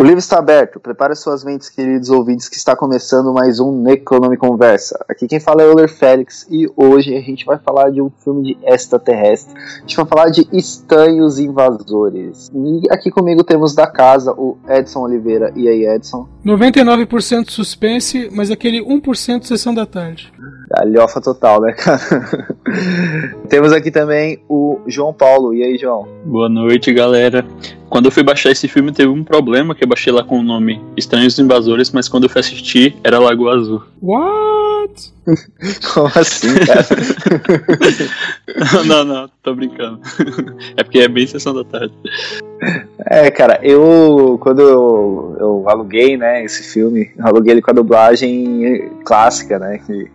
O livro está aberto. Prepare suas mentes, queridos ouvintes, que está começando mais um Necronome Conversa. Aqui quem fala é Euler Félix e hoje a gente vai falar de um filme de extraterrestre. A gente vai falar de Estranhos Invasores. E aqui comigo temos da casa o Edson Oliveira. E aí, Edson? 99% suspense, mas aquele 1% sessão da tarde. Galhofa total, né, cara? temos aqui também o João Paulo. E aí, João? Boa noite, galera. Quando eu fui baixar esse filme teve um problema, que eu baixei lá com o nome Estranhos Invasores, mas quando eu fui assistir era Lagoa Azul. What? Como assim, cara? não, não, tô brincando. É porque é bem sessão da tarde. É, cara, eu quando eu, eu aluguei, né, esse filme, eu aluguei ele com a dublagem clássica, né, que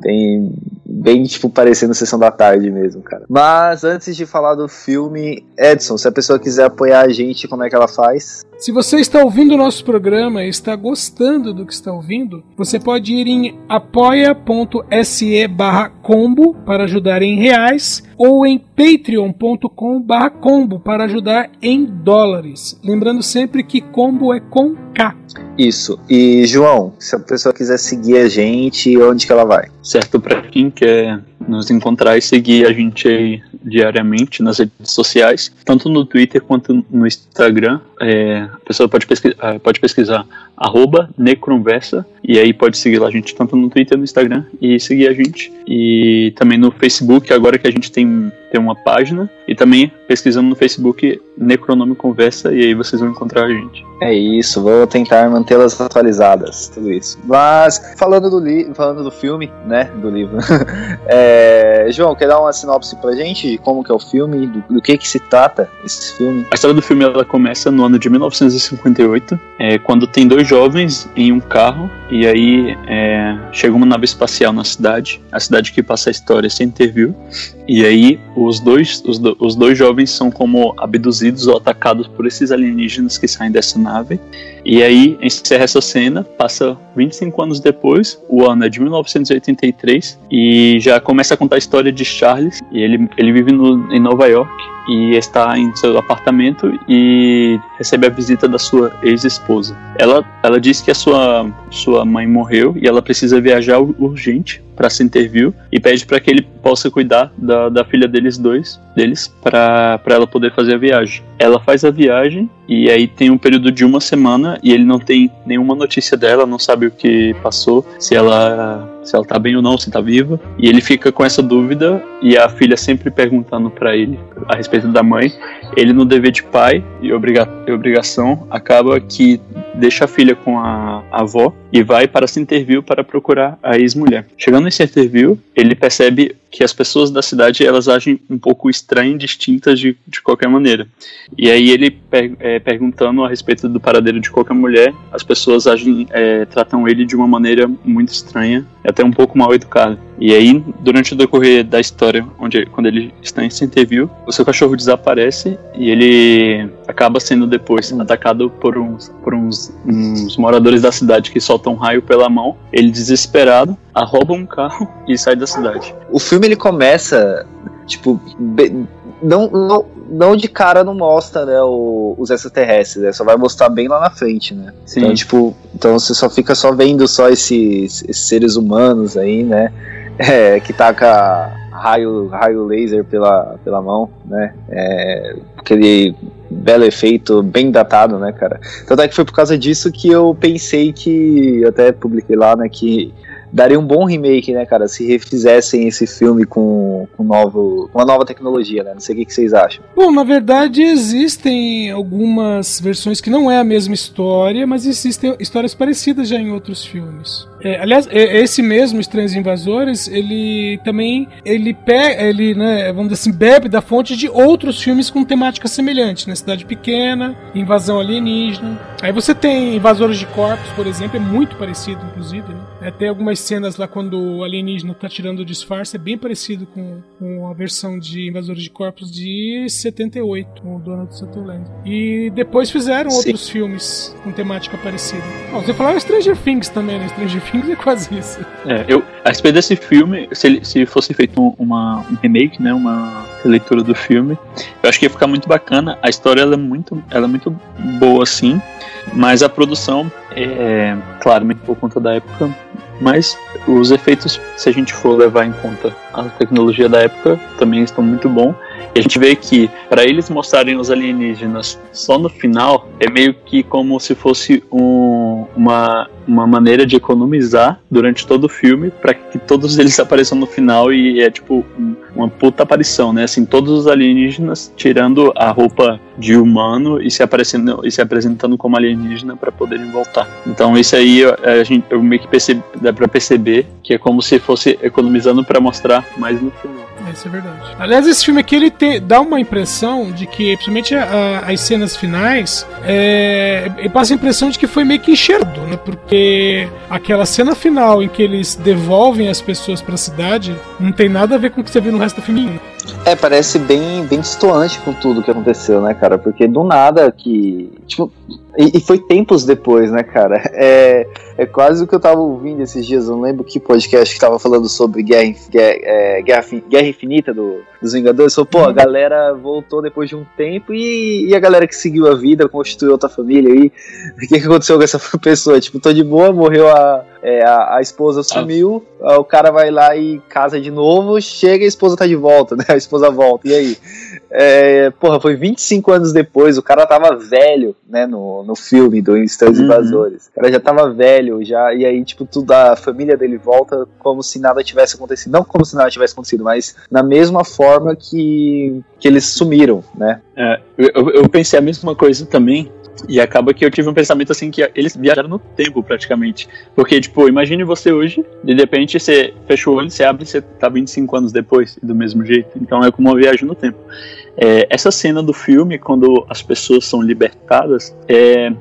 tem bem, tipo, parecendo Sessão da Tarde mesmo, cara. Mas antes de falar do filme, Edson, se a pessoa quiser apoiar a gente, como é que ela faz? Se você está ouvindo o nosso programa e está gostando do que está ouvindo, você pode ir em apoia.se barra combo para ajudar em reais ou em patreon.com combo para ajudar em dólares. Lembrando sempre que combo é com K. Isso. E João, se a pessoa quiser seguir a gente, onde que ela vai? Certo, para quem quer nos encontrar e seguir a gente aí diariamente nas redes sociais, tanto no Twitter quanto no Instagram. É, a pessoa pode, pesquisar, ah, pode pesquisar arroba Necronversa e aí pode seguir lá a gente tanto no Twitter no Instagram e seguir a gente. E também no Facebook, agora que a gente tem, tem uma página, e também pesquisando no Facebook Necronome Conversa e aí vocês vão encontrar a gente. É isso, vou tentar mantê-las atualizadas, tudo isso. Mas falando do li falando do filme, né, do livro. é, João, quer dar uma sinopse pra gente de como que é o filme, do, do, que que se trata esse filme? A história do filme ela começa no ano de 1958, é, quando tem dois jovens em um carro e aí é, chega uma nave espacial na cidade, a cidade que passa a história sem interview. E aí os dois, os, do, os dois jovens são como abduzidos ou atacados por esses alienígenas que saem dessa nave. E aí encerra essa cena, passa 25 anos depois, o ano é de 1983, e já começa a contar a história de Charles. E ele, ele vive no, em Nova York e está em seu apartamento e recebe a visita da sua ex-esposa. Ela, ela diz que a sua, sua mãe morreu e ela precisa viajar urgente para interview e pede para que ele possa cuidar da, da filha deles dois, deles, para ela poder fazer a viagem. Ela faz a viagem e aí tem um período de uma semana e ele não tem nenhuma notícia dela, não sabe o que passou, se ela se ela tá bem ou não, se tá viva. E ele fica com essa dúvida e a filha sempre perguntando para ele a respeito da mãe. Ele no dever de pai e obriga obrigação acaba que deixa a filha com a, avó e vai para interview para procurar a ex-mulher. Chegando nesse interview, ele percebe que as pessoas da cidade elas agem um pouco estranhas, distintas de, de qualquer maneira. E aí ele per, é, perguntando a respeito do paradeiro de qualquer mulher, as pessoas agem, é, tratam ele de uma maneira muito estranha, até um pouco mal educada. E aí, durante o decorrer da história, onde quando ele está em interview, o seu cachorro desaparece e ele acaba sendo depois atacado por uns, por uns, uns moradores da cidade que soltam um raio pela mão. Ele desesperado arroba um carro e sai da cidade. O filme ele começa tipo não, não, não de cara não mostra né, o, os extraterrestres, né? Só vai mostrar bem lá na frente, né? Sim. Então, tipo, então você só fica só vendo só esses, esses seres humanos aí, né? É, que taca raio, raio laser pela, pela mão, né? É, aquele belo efeito, bem datado, né, cara? Tanto é que foi por causa disso que eu pensei que, eu até publiquei lá, né, que daria um bom remake, né, cara, se refizessem esse filme com, com, novo, uma nova tecnologia, né? Não sei o que vocês acham. Bom, na verdade existem algumas versões que não é a mesma história, mas existem histórias parecidas já em outros filmes. É, aliás, é- esse mesmo Estranhos Invasores, ele também ele pega, ele, né, vamos dizer assim, bebe da fonte de outros filmes com temática semelhante, né? Cidade Pequena, Invasão Alienígena. Aí você tem Invasores de Corpos, por exemplo, é muito parecido, inclusive, né? É, tem algumas cenas lá quando o alienígena tá tirando o disfarce, é bem parecido com, com a versão de Invasores de Corpos de 78, com o Donald Sutherland. E depois fizeram Sim. outros filmes com temática parecida. Bom, você falava Stranger Things também, né? Stranger É quase isso. É, eu, a respeito desse filme, se, ele- se fosse feito um, uma, um remake, né, uma releitura do filme, eu acho que ia ficar muito bacana. A história ela é muito, ela é muito boa, sim, mas a produção é, claramente por conta da época, mas os efeitos, se a gente for levar em conta a tecnologia da época, também estão muito bom. E a gente vê que para eles mostrarem os alienígenas só no final é meio que como se fosse um- uma, uma maneira de economizar durante todo o filme para que todos eles apareçam no final e é tipo um- uma puta aparição, né? Assim, todos os alienígenas tirando a roupa de humano e se aparecendo e se apresentando como alienígena para poderem voltar. Então isso aí a gente eu meio que percebi, dá para perceber que é como se fosse economizando para mostrar mais no final. Isso é verdade. Aliás, esse filme aqui ele te- dá uma impressão de que, principalmente a- as cenas finais, é, ele passa a impressão de que foi meio que enxergado, né? Porque aquela cena final em que eles devolvem as pessoas pra cidade não tem nada a ver com o que você viu no resto do filme. É, parece bem, bem distoante com tudo que aconteceu, né, cara? Porque do nada que. Tipo, e, e foi tempos depois, né, cara? É, é quase o que eu tava ouvindo esses dias, eu não lembro que podcast que tava falando sobre Guerra, Guerra, é, Guerra, Guerra Infinita do, dos Vingadores. Falou, pô, a galera voltou depois de um tempo e, e a galera que seguiu a vida, constituiu outra família aí. O que, que aconteceu com essa pessoa? Tipo, tô de boa, morreu a, é, a, a esposa sumiu, aí o cara vai lá e casa de novo, chega e a esposa tá de volta, né? A esposa volta, e aí? É, porra, foi 25 anos depois, o cara tava velho, né, no, no filme do Estranhos Uhum. Invasores. O cara já tava velho, já, e aí, tipo, tudo, a família dele volta como se nada tivesse acontecido. Não como se nada tivesse acontecido, mas na mesma forma que, que eles sumiram, né? É, eu, eu pensei a mesma coisa também. E acaba que eu tive um pensamento assim que eles viajaram no tempo praticamente. Porque, tipo, imagine você hoje, de repente você fecha o olho, você abre e você tá 25 anos depois, do mesmo jeito. Então é como uma viagem no tempo. É, essa cena do filme, quando as pessoas são libertadas, é,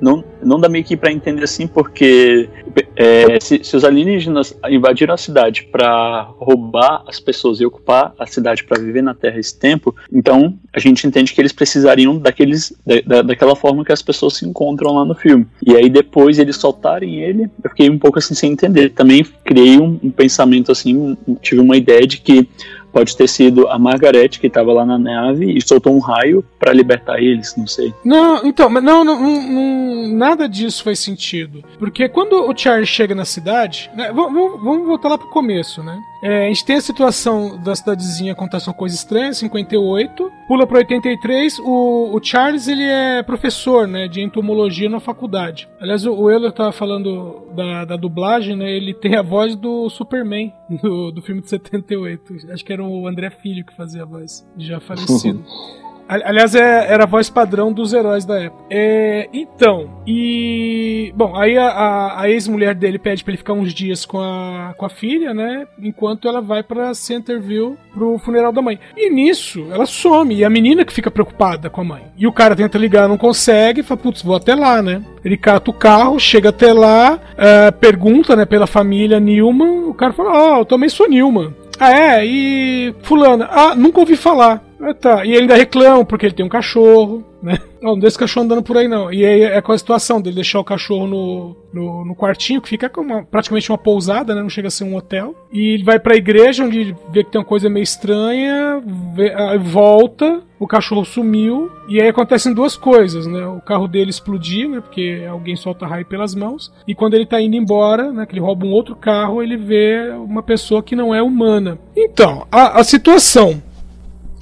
não, não dá meio que pra entender assim, porque é, se, se os alienígenas invadiram a cidade pra roubar as pessoas e ocupar a cidade pra viver na Terra esse tempo, então a gente entende que eles precisariam daqueles, da, da- daquela forma que as pessoas se encontram lá no filme. E aí depois eles soltarem ele, eu fiquei um pouco assim sem entender. Também criei um, um pensamento assim, tive uma ideia de que pode ter sido a Margaret que estava lá na nave e soltou um raio pra libertar eles, não sei. Não, então, mas não, não, não- nada disso faz sentido. Porque quando o Charles chega na cidade, né, vamos, vamos- voltar lá pro começo, né? É, a gente tem a situação da cidadezinha acontece uma coisa estranha, 58, pula pra 83, o, o Charles ele é professor, né, de entomologia na faculdade. Aliás, o, o Euler tava falando da, da dublagem, né, ele tem a voz do Superman, do, do filme de 78. Acho que era o André Filho que fazia a voz, já falecido. Ali- Aliás, é- era a voz padrão dos heróis da época. É, então, e. Bom, aí a, a- a ex-mulher dele pede pra ele ficar uns dias com a, com a filha, né? Enquanto ela vai pra Centerville pro funeral da mãe. E nisso, ela some. E a menina que fica preocupada com a mãe. E o cara tenta ligar, não consegue. Fala, putz, vou até lá, né? Ele cata o carro, chega até lá, é, pergunta, né, pela família Newman. O cara fala: Ó, eu também sou Newman. Ah, é? E. Fulana? Ah, nunca ouvi falar. Ah, tá. E ele ainda reclama porque ele tem um cachorro, né? Não, não deixa esse cachorro andando por aí, não. E aí é com a situação dele deixar o cachorro no, no, no quartinho, que fica uma- praticamente uma pousada, né? Não chega a ser um hotel. E ele vai pra igreja, onde ele vê que tem uma coisa meio estranha, vê- volta, o cachorro sumiu, e aí acontecem duas coisas, né? O carro dele explodir, né? Porque alguém solta raio pelas mãos. E quando ele tá indo embora, né? Que ele rouba um outro carro, ele vê uma pessoa que não é humana. Então, a, a situação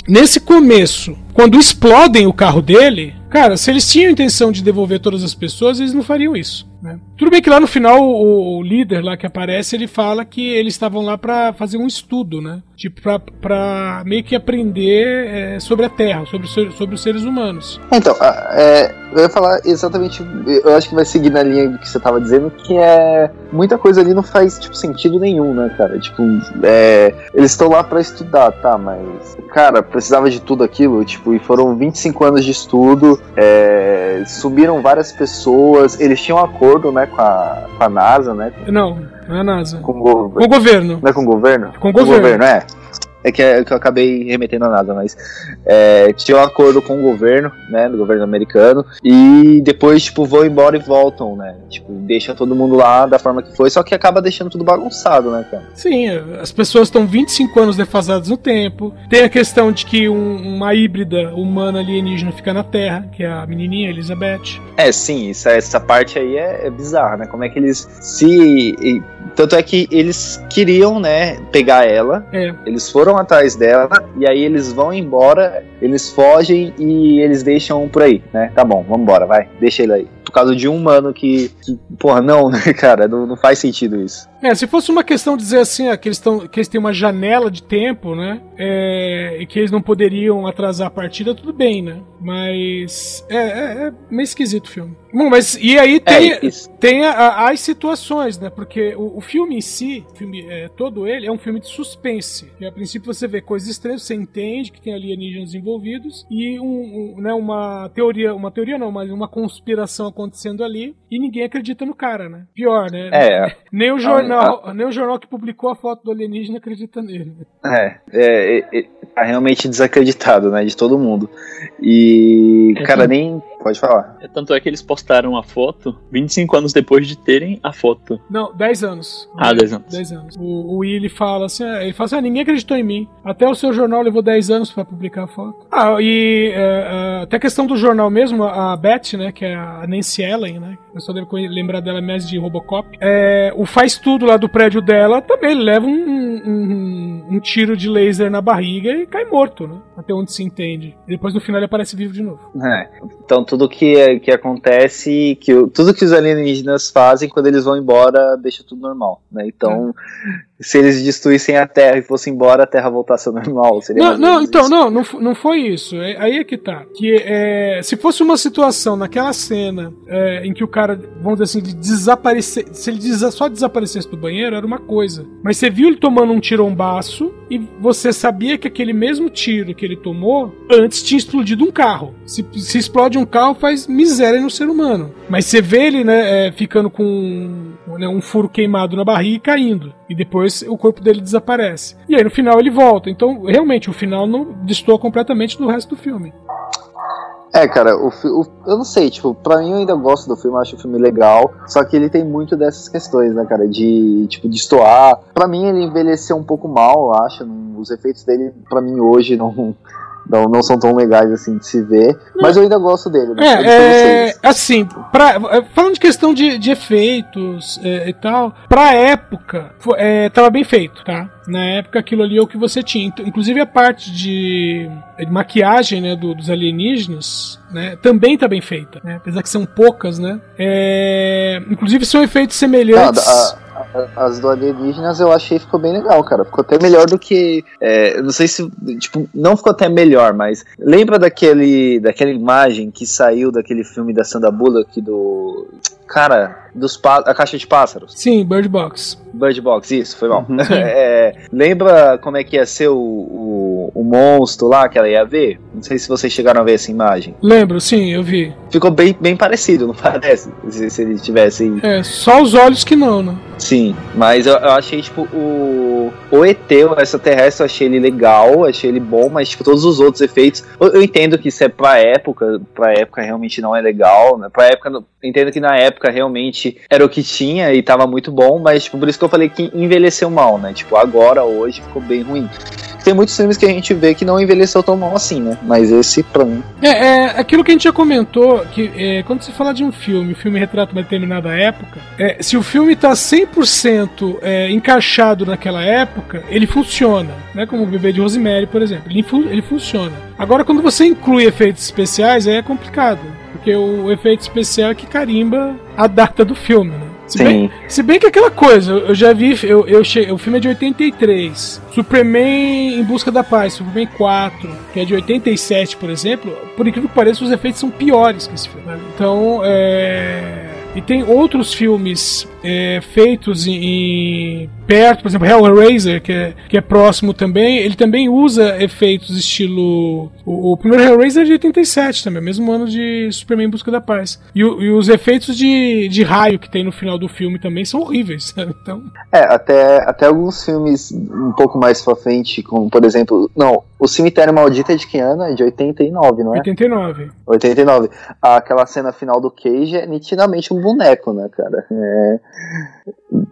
nesse começo, quando explodem o carro dele, cara, se eles tinham intenção de devolver todas as pessoas, eles não fariam isso. Né? Tudo bem que lá no final o, o, líder lá que aparece, ele fala que eles estavam lá para fazer um estudo, né? Tipo, pra meio que aprender é, sobre a Terra, sobre, sobre os seres humanos. Então, é, eu ia falar exatamente, eu acho que vai seguir na linha do que você tava dizendo, que é muita coisa ali não faz tipo, sentido nenhum, né, cara? Tipo, é, eles estão lá para estudar, tá, mas, cara, precisava de tudo aquilo, tipo, e foram 25 anos de estudo, é, subiram várias pessoas, eles tinham um né, com a, com a NASA, né? Não, não é a NASA. Com, go com o governo. Não é com o governo? Com o governo. Com o governo, é é que, é que eu acabei remetendo a nada, mas é, tinha um acordo com o governo, né, do governo americano, e depois, tipo, vão embora e voltam, né, tipo, deixa todo mundo lá da forma que foi, só que acaba deixando tudo bagunçado, né, cara. Sim, as pessoas estão 25 anos defasadas no tempo, tem a questão de que um, uma híbrida humana alienígena fica na Terra, que é a menininha Elizabeth. É, sim, isso, essa parte aí é, é bizarra, né, como é que eles se... Tanto é que eles queriam, né, pegar ela, é. eles foram foram atrás dela e aí eles vão embora, eles fogem e eles deixam por aí, né? Tá bom, vamos embora, vai, deixa ele aí. Por causa de um humano que, que porra, não, né, cara, não, não faz sentido isso. É, se fosse uma questão de dizer assim, que, eles tão, que eles têm uma janela de tempo, né? É, e que eles não poderiam atrasar a partida, tudo bem, né? Mas é, é, é meio esquisito o filme. Bom, mas e aí tem, é, tem a, a, as situações, né? Porque o, o filme em si, filme, é, todo ele, é um filme de suspense. Que a princípio você vê coisas estranhas, você entende que tem alienígenas envolvidos e um, um, né, uma teoria, uma teoria não, mas uma conspiração acontecendo ali e ninguém acredita no cara, né? Pior, né? É. Nem o jornal ah. nem o jornal que publicou a foto do alienígena acredita nele. É, é, é, é tá realmente desacreditado, né, de todo mundo. E, é, cara, nem Pode falar. É, tanto é que eles postaram a foto 25 anos depois de terem a foto. Não, 10 anos. Ah, 10 anos. 10 anos. O, o Willy fala assim: é, ele fala assim: ah, ninguém acreditou em mim. Até o seu jornal levou 10 anos para publicar a foto. Ah, e é, é, até a questão do jornal mesmo, a Beth, né, que é a Nancy Ellen, né? Eu só devo lembrar dela mais de Robocop. É, o faz tudo lá do prédio dela também leva um, um, um, tiro de laser na barriga e cai morto, né? Até onde se entende. E depois no final ele aparece vivo de novo. É, então tudo que, que acontece, que tudo que os alienígenas fazem quando eles vão embora deixa tudo normal, né? Então, é. se eles destruíssem a Terra e fossem embora, a Terra voltasse ao normal. Seria não, não então, isso. não, não, não foi isso. É, aí é que tá. Que é, se fosse uma situação naquela cena é, em que o cara, vamos dizer assim, de desaparecer, se ele só desaparecesse do banheiro, era uma coisa. Mas você viu ele tomando um tirombaço e você sabia que aquele mesmo tiro que ele tomou antes tinha explodido um carro. Se, se explode um carro, faz miséria no ser humano. Mas você vê ele, né, é, ficando com né, um furo queimado na barriga e caindo. E depois o corpo dele desaparece. E aí no final ele volta. Então, realmente, o final não destoa completamente do resto do filme. É, cara, o, o, eu não sei, tipo, pra mim eu ainda gosto do filme, acho o filme legal, só que ele tem muito dessas questões, né, cara, de, tipo, destoar. Pra mim ele envelheceu um pouco mal, eu acho, os efeitos dele, pra mim, hoje não, não, não são tão legais assim de se ver. Mas eu ainda gosto dele. Né? É, é assim, pra, é, falando de questão de, de efeitos é, e tal, pra época, é, tava bem feito, tá? Na época aquilo ali é o que você tinha. Inclusive a parte de, de maquiagem né, do, dos alienígenas né, também tá bem feita, né? apesar que são poucas, né? É, inclusive são efeitos semelhantes. Ah, as do alienígenas eu achei ficou bem legal, cara. Ficou até melhor do que. É, não sei se. Tipo, não ficou até melhor, mas. Lembra daquele, daquela imagem que saiu daquele filme da Sandra Bullock do. Cara, dos a caixa de pássaros. Sim, Bird Box. Bird Box, isso, foi bom. Uhum. é, lembra como é que ia ser o, o, o, monstro lá que ela ia ver? Não sei se vocês chegaram a ver essa imagem. Lembro, sim, eu vi. Ficou bem, bem parecido, não parece? Se, se eles tivessem. É, só os olhos que não, né? Sim, mas eu, eu achei, tipo, o, o ET, o extraterrestre, eu achei ele legal, achei ele bom, mas, tipo, todos os outros efeitos. Eu, eu entendo que isso é pra época, pra época realmente não é legal, né? Pra época, entendo que na época realmente era o que tinha e tava muito bom, mas, tipo, por isso que eu falei que envelheceu mal, né? Tipo, agora, hoje, ficou bem ruim tem muitos filmes que a gente vê que não envelheceu tão mal assim, né? Mas esse, pra mim. É, é aquilo que a gente já comentou, que é, quando se fala de um filme, o filme retrata uma determinada época, é, se o filme tá 100% é, encaixado naquela época, ele funciona. Né? Como o Bebê de Rosemary, por exemplo. Ele, ele funciona. Agora, quando você inclui efeitos especiais, aí é complicado Porque o efeito especial é que carimba a data do filme, né? Se Sim. bem, se bem que aquela coisa, eu já vi, eu, eu che, o filme é de 83. Superman em Busca da Paz, Superman 4, que é de 87, por exemplo, por incrível que pareça, os efeitos são piores que esse filme. né? Então, é. E tem outros filmes é, feitos em, em perto, por exemplo, Hellraiser, que é, que é próximo também, ele também usa efeitos estilo. O, o primeiro Hellraiser é de 87 também, mesmo ano de Superman em Busca da Paz. E, e os efeitos de, de raio que tem no final do filme também são horríveis, sabe? Então. É, até, até alguns filmes um pouco mais pra frente, como por exemplo. Não, O Cemitério Maldito é de que ano? É de 89, não é? 89. 89. Aquela cena final do Cage é nitidamente um boneco, né, cara? É.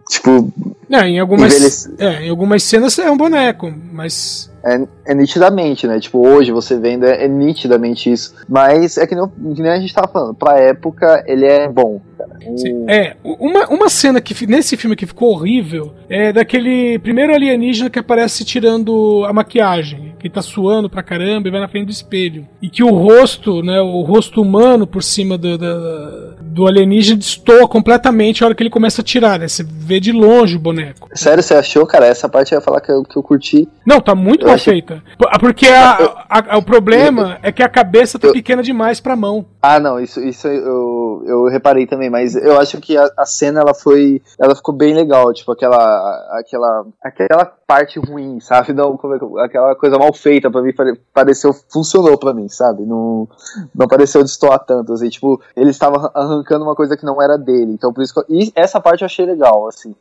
Tipo, É, em algumas, Envelhece- é, em algumas cenas é um boneco, mas. é, é nitidamente, né? Tipo, hoje você vendo é, é nitidamente isso. Mas é que nem, que nem a gente tava falando, pra época ele é bom, É, uma, uma cena que nesse filme que ficou horrível é daquele primeiro alienígena que aparece tirando a maquiagem, que tá suando pra caramba e vai na frente do espelho. E que o rosto, né, o rosto humano por cima do, da- do alienígena destoa completamente a hora que ele começa a tirar, né? Você vê de longe o boneco. Sério, você achou, cara? Essa parte eu ia falar que eu, que eu curti. Não, tá muito Eu mal achei- feita. P- Porque a- a- a- o problema é que a cabeça tá Eu- pequena demais pra mão. Ah, não, isso, isso eu, eu reparei também, mas eu acho que a, a cena ela foi. Ela ficou bem legal, tipo, aquela. aquela. aquela parte ruim, sabe? Não, é aquela coisa mal feita pra mim pare- pareceu. funcionou pra mim, sabe? Não, não pareceu destoar tanto, assim, tipo, ele estava arrancando uma coisa que não era dele. Então por isso eu, E essa parte eu achei legal, assim.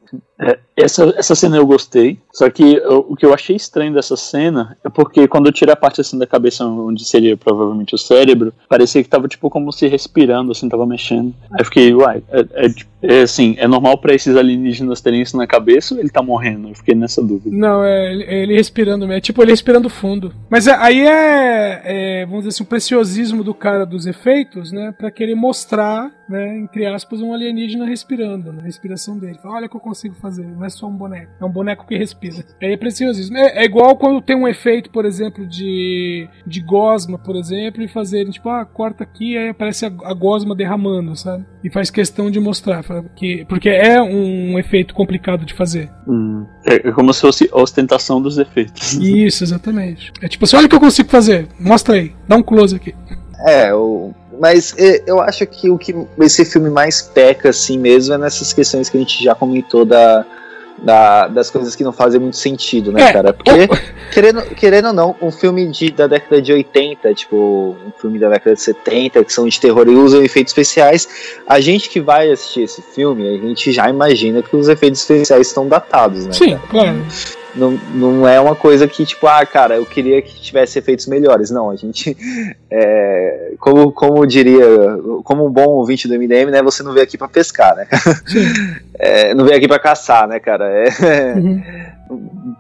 Essa, essa cena eu gostei, só que eu- o que eu achei estranho dessa cena é porque quando eu tirei a parte assim da cabeça onde seria provavelmente o cérebro, parecia que tava tipo como se respirando, assim, tava mexendo. Aí eu fiquei, uai, é, é, é assim, é normal pra esses alienígenas terem isso na cabeça ou ele tá morrendo? Eu fiquei nessa dúvida. Não, é ele- é respirando. É tipo ele respirando fundo. Mas é- aí é, é, vamos dizer assim, o preciosismo do cara dos efeitos, né? Pra querer mostrar, né, entre aspas, um alienígena respirando, na respiração dele. Olha o que eu consigo fazer, não é só um boneco. É um boneco que respira. Aí é preciosismo. É igual quando tem um efeito, por exemplo, de, de gosma, por exemplo, e fazerem, tipo, ah, corta aqui, aí aparece a, a gosma derramando, sabe? E faz questão de mostrar, que, porque é um efeito complicado de fazer. Hum, é, é como se fosse a ostentação dos efeitos. Isso, exatamente. É tipo assim, olha o que eu consigo fazer. Mostra aí. Dá um close aqui. É, o, mas eu acho que o que esse filme mais peca assim mesmo é nessas questões que a gente já comentou da, da- das coisas que não fazem muito sentido, né, É, cara? Porque, querendo, querendo ou não, um filme de, da década de 80, tipo, um filme da década de 70, que são de terror e usam efeitos especiais, a gente que vai assistir esse filme, a gente já imagina que os efeitos especiais estão datados, né? Sim, cara? claro. Não, não é uma coisa que, tipo, ah, cara, eu queria que tivesse efeitos melhores. Não, a gente. é, como, como diria, como um bom ouvinte do MDM, né? Você não veio aqui pra pescar, né? É, não veio aqui pra caçar, né, cara? É, Uhum.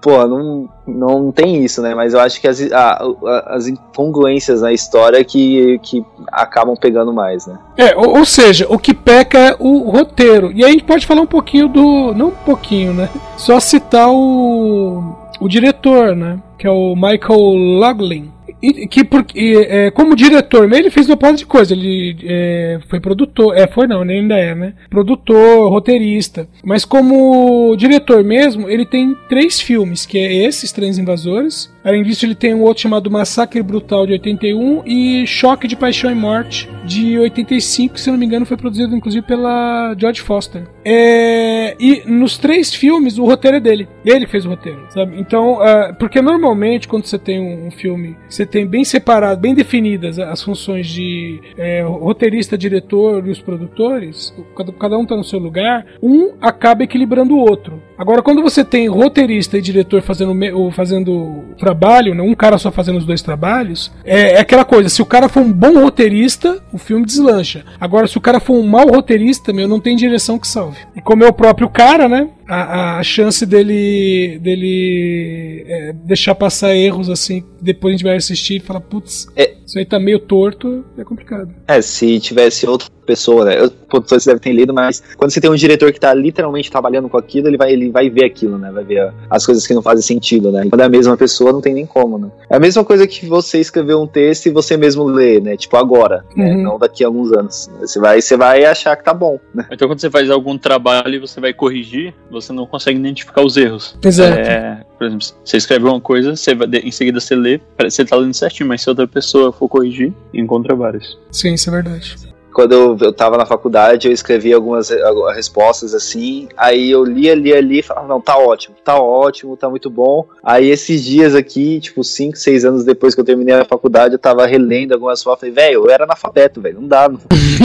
pô, não, não tem isso, né? Mas eu acho que as, a- a- as incongruências na história que, que acabam pegando mais, né? É, ou, ou seja, o que peca é o roteiro. E aí a gente pode falar um pouquinho do. Não um pouquinho, né? Só citar o. O diretor, né? Que é o Michael Loughlin. E, que porque, é, como diretor, ele fez uma porrada de coisa. Ele é, foi produtor, é, foi não, ele ainda é, né? Produtor, roteirista. Mas como diretor mesmo, ele tem três filmes, que é esses, Trens Invasores. Além disso, ele tem um outro chamado Massacre Brutal de 81 e Choque de Paixão e Morte de 85, que se não me engano foi produzido inclusive pela George Foster. É, e nos três filmes o roteiro é dele. Ele fez o roteiro, sabe? Então, ah, porque normalmente quando você tem um, um filme, você tem bem separado, bem definidas as funções de é, roteirista, diretor e os produtores, cada, cada um tá no seu lugar, um acaba equilibrando o outro. Agora, quando você tem roteirista e diretor fazendo, ou fazendo trabalho, né, um cara só fazendo os dois trabalhos, é, é aquela coisa: se o cara for um bom roteirista, o filme deslancha. Agora, se o cara for um mau roteirista, meu, não tem direção que salve. E como é o próprio cara, né? A, a chance dele, dele é, deixar passar erros assim, depois a gente vai assistir e falar, putz, É. isso aí tá meio torto, é complicado. É, se tivesse outra pessoa, né? Eu, pô, você deve ter lido, mas quando você tem um diretor que tá literalmente trabalhando com aquilo, ele vai, ele vai ver aquilo, né? Vai ver as coisas que não fazem sentido, né? Quando é a mesma pessoa, não tem nem como, né? É a mesma coisa que você escrever um texto e você mesmo ler, né? Tipo agora, né? Uhum. Não daqui a alguns anos. Você vai, você vai achar que tá bom, né? Então quando você faz algum trabalho e você vai corrigir, você não consegue identificar os erros. Exato. É, por exemplo, você escreve uma coisa, você vai, em seguida você lê, você tá lendo certinho, mas se outra pessoa for corrigir, encontra vários. Sim, isso é verdade. Quando eu, eu tava na faculdade, eu escrevi algumas, algumas respostas assim, aí eu lia, lia, lia e falava, não, tá ótimo, tá ótimo, tá muito bom. Aí esses dias aqui, tipo, 5, 6 anos depois que eu terminei a faculdade, eu tava relendo algumas fotos, falei, velho, eu era analfabeto, velho, não dá, não.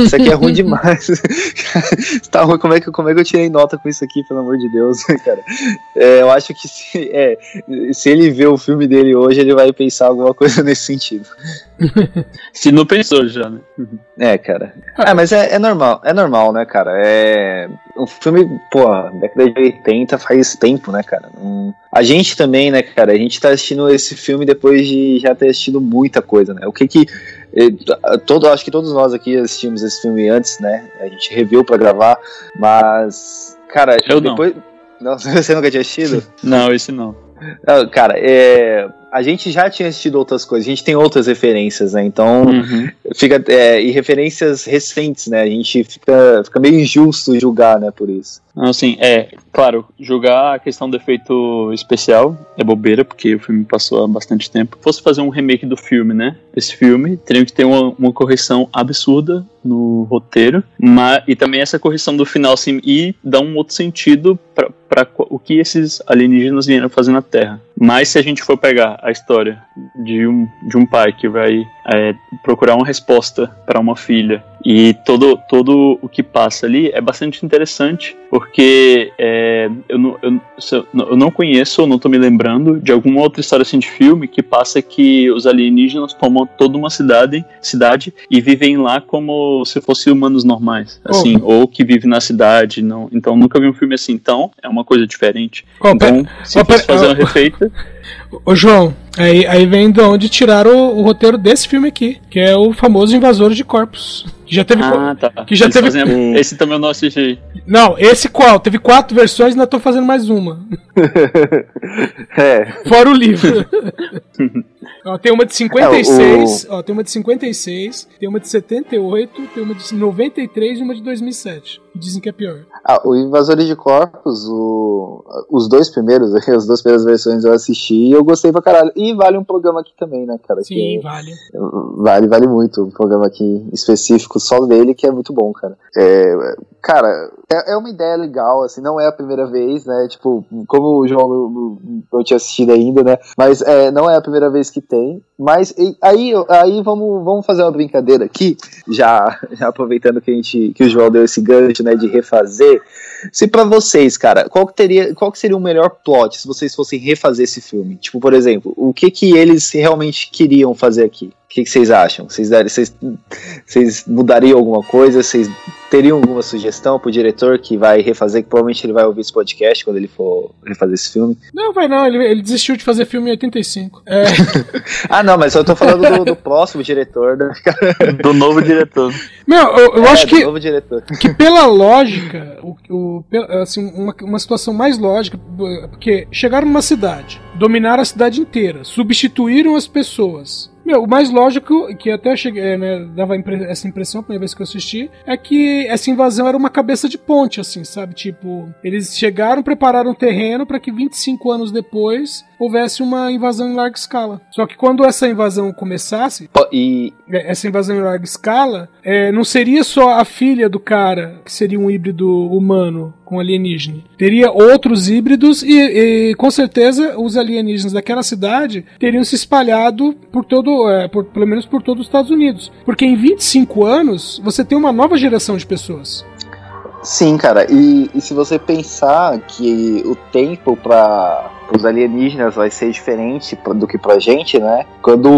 isso aqui é ruim demais. tá ruim, como é, que, como é que eu tirei nota com isso aqui, pelo amor de Deus, cara? É, eu acho que se, é, se ele ver o filme dele hoje, ele vai pensar alguma coisa nesse sentido. Se não pensou já, né? É, cara. É, mas é, é normal, é normal, né, cara? É. Um filme, pô, década de 80 faz tempo, né, cara? Hum, A gente também, né, cara? A gente tá assistindo esse filme depois de já ter assistido muita coisa, né? O que que. eh, Todo, acho que todos nós aqui assistimos esse filme antes, né? A gente reviu pra gravar, mas. Cara, Eu não. depois. Não, você nunca tinha assistido? Não, esse não. Não, cara, é. A gente já tinha assistido outras coisas, a gente tem outras referências, né? Então, Uhum. fica é, e referências recentes, né? A gente fica, fica meio injusto julgar, né, por isso. Não, assim, é, claro, julgar a questão do efeito especial é bobeira, porque o filme passou há bastante tempo. Se fosse fazer um remake do filme, né? Esse filme teria que ter uma, uma correção absurda no roteiro, mas, e também essa correção do final, assim, e dar um outro sentido para o que esses alienígenas vieram fazer na Terra. Mas se a gente for pegar a história de um, de um pai que vai é, procurar uma resposta para uma filha e todo, todo o que passa ali é bastante interessante porque é, eu, não, eu, eu, não conheço, eu não tô me lembrando de alguma outra história assim de filme que passa que os alienígenas tomam toda uma cidade, cidade e vivem lá como se fossem humanos normais, assim, ou que vivem na cidade, não. Então nunca vi um filme assim, então é uma coisa diferente. Ó, Então, se fosse pera- fazer ó. uma refeita, Ô João, aí, aí vem de onde tiraram o, o roteiro desse filme aqui, que é o famoso Invasores de Corpos. Que já teve. ah, tá. que já Eles teve- fazem Esse também eu não assisti. Não, esse qual? Teve quatro versões e ainda tô fazendo mais uma. É, Fora o livro. ó, tem uma de 56, ó, tem uma de 56, tem uma de 78, tem uma de 93 e uma de 2007. que Dizem que é pior. Ah, o Invasores de Corpos, o- os dois primeiros, as duas primeiras versões eu assisti e eu gostei pra caralho. E vale um programa aqui também, né, cara? Sim, que vale. vale, vale muito. Um programa aqui específico só dele que é muito bom, cara. É, cara, é, é uma ideia legal, assim, não é a primeira vez, né? Tipo, como o João não tinha assistido ainda, né? Mas é, não é a primeira vez que tem. Mas e- aí, aí vamos, vamos fazer uma brincadeira aqui, já, já aproveitando que, a gente, que o João deu esse gancho, né, de refazer. Se pra vocês, cara, qual que, teria, qual que seria o melhor plot se vocês fossem refazer esse filme? Tipo, por exemplo, o que que eles realmente queriam fazer aqui? O que, que vocês acham? Vocês, dar- vocês, vocês mudariam alguma coisa? Vocês teriam alguma sugestão pro diretor que vai refazer? Que provavelmente ele vai ouvir esse podcast quando ele for refazer esse filme. Não, vai não, ele, ele desistiu de fazer filme em 85. É, Ah, não, mas eu tô falando do, do próximo diretor. né? Do novo diretor. meu, eu, eu É, acho do que, novo diretor. que pela lógica, o, o- assim, uma, uma situação mais lógica, porque chegaram numa cidade, dominaram a cidade inteira, substituíram as pessoas. Meu, o mais lógico, que até cheguei, é, né, dava essa impressão a primeira vez que eu assisti, é que essa invasão era uma cabeça de ponte, assim, sabe? Tipo, eles chegaram, prepararam o terreno para que 25 anos depois houvesse uma invasão em larga escala. Só que quando essa invasão começasse, E, é, essa invasão em larga escala, é, não seria só a filha do cara, que seria um híbrido humano com alienígena. Teria outros híbridos e, e, com certeza os alienígenas daquela cidade teriam se espalhado por todo, é, por- pelo menos por todos os Estados Unidos. Porque em 25 anos você tem uma nova geração de pessoas. Sim, cara, e, e se você pensar que o tempo para os alienígenas vai ser diferente do que pra gente, né? Quando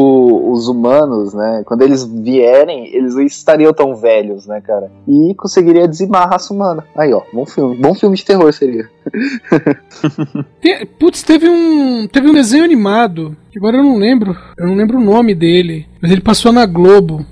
os humanos, né? Quando eles vierem, eles não estariam tão velhos, né, cara? E conseguiria dizimar a raça humana. Aí, ó, bom filme. Bom filme de terror seria. Putz, teve um, teve um desenho animado, agora eu não lembro, eu não lembro o nome dele, mas ele passou na Globo.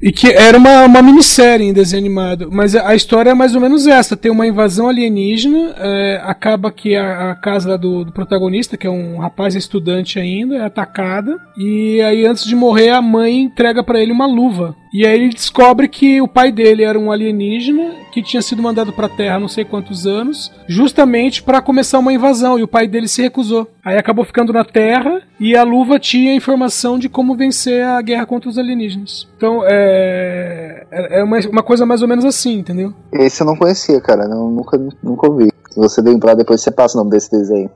E que era uma, uma minissérie em desenho animado. Mas a, história é mais ou menos essa: tem uma invasão alienígena, é, acaba que a, a casa do, do protagonista, que é um rapaz estudante ainda, é atacada. E aí, antes de morrer, a mãe entrega para ele uma luva. E aí ele descobre que o pai dele era um alienígena que tinha sido mandado para a Terra há não sei quantos anos, justamente para começar uma invasão, e o pai dele se recusou. Aí acabou ficando na Terra e a luva tinha informação de como vencer a guerra contra os alienígenas. Então é, é uma, uma coisa mais ou menos assim, entendeu? Esse eu não conhecia, cara. Não, nunca, nunca ouvi. Se você lembrar, depois você passa o nome desse desenho.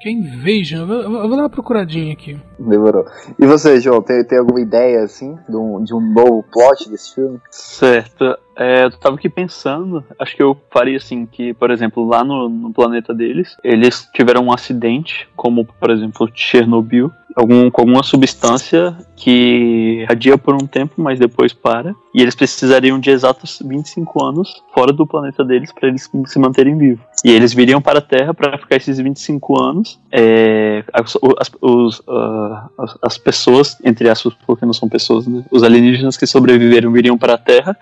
Que é Invasion, eu vou, eu vou dar uma procuradinha aqui. Demorou. E você, João, tem, tem alguma ideia, assim, de um, de um novo plot desse filme? Certo. É, eu tava aqui pensando, acho que eu faria assim, que, por exemplo, lá no, no planeta deles, eles tiveram um acidente, como, por exemplo, Chernobyl, algum, com alguma substância que radia por um tempo, mas depois para, e eles precisariam de exatos 25 anos fora do planeta deles para eles se manterem vivos. E eles viriam para a Terra para ficar esses 25 anos. É, as, os, uh, as, as pessoas, entre aspas, porque não são pessoas, né? Os alienígenas que sobreviveram viriam para a Terra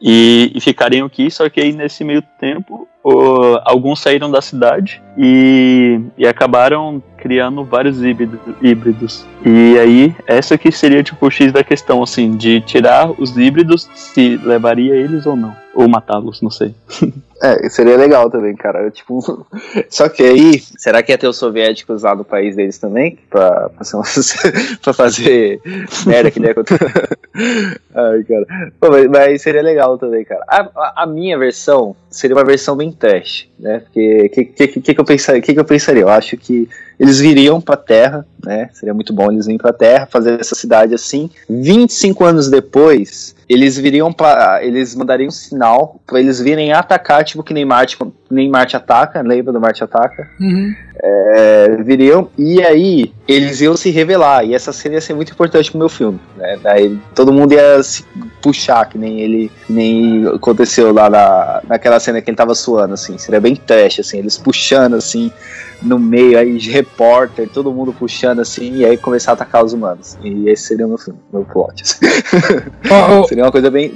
e, e ficariam aqui, só que aí nesse meio tempo o, alguns saíram da cidade e, e acabaram criando vários híbridos. E aí, essa que seria tipo o X da questão, assim, de tirar os híbridos, se levaria eles ou não. Ou matá-los, não sei. É, seria legal também, cara. Tipo, só que aí, será que ia ter os soviéticos lá no país deles também? Pra, pra, pra fazer merda que nem aconteceu? Ai, cara. Pô, mas, mas, seria legal também, cara. A, a, a, minha versão seria uma versão bem trash, né? Porque o que, que, que, eu pensaria? que, que eu pensaria? Eu acho que eles viriam pra Terra, né? Seria muito bom eles virem pra Terra, fazer essa cidade assim. 25 anos depois, eles viriam para eles mandariam um sinal para eles virem atacar, tipo que nem Marte, nem Marte ataca, lembra do Marte ataca? Uhum. É, viriam e aí eles iam se revelar e essa cena ia ser muito importante pro meu filme, né? Daí todo mundo ia se puxar que nem ele, que nem aconteceu lá na, naquela cena que ele tava suando assim, seria bem teste assim, eles puxando assim no meio, aí repórter, todo mundo puxando assim, e aí começar a atacar os humanos. E esse seria o meu filme, meu plot. Assim. Oh, oh. seria uma coisa bem,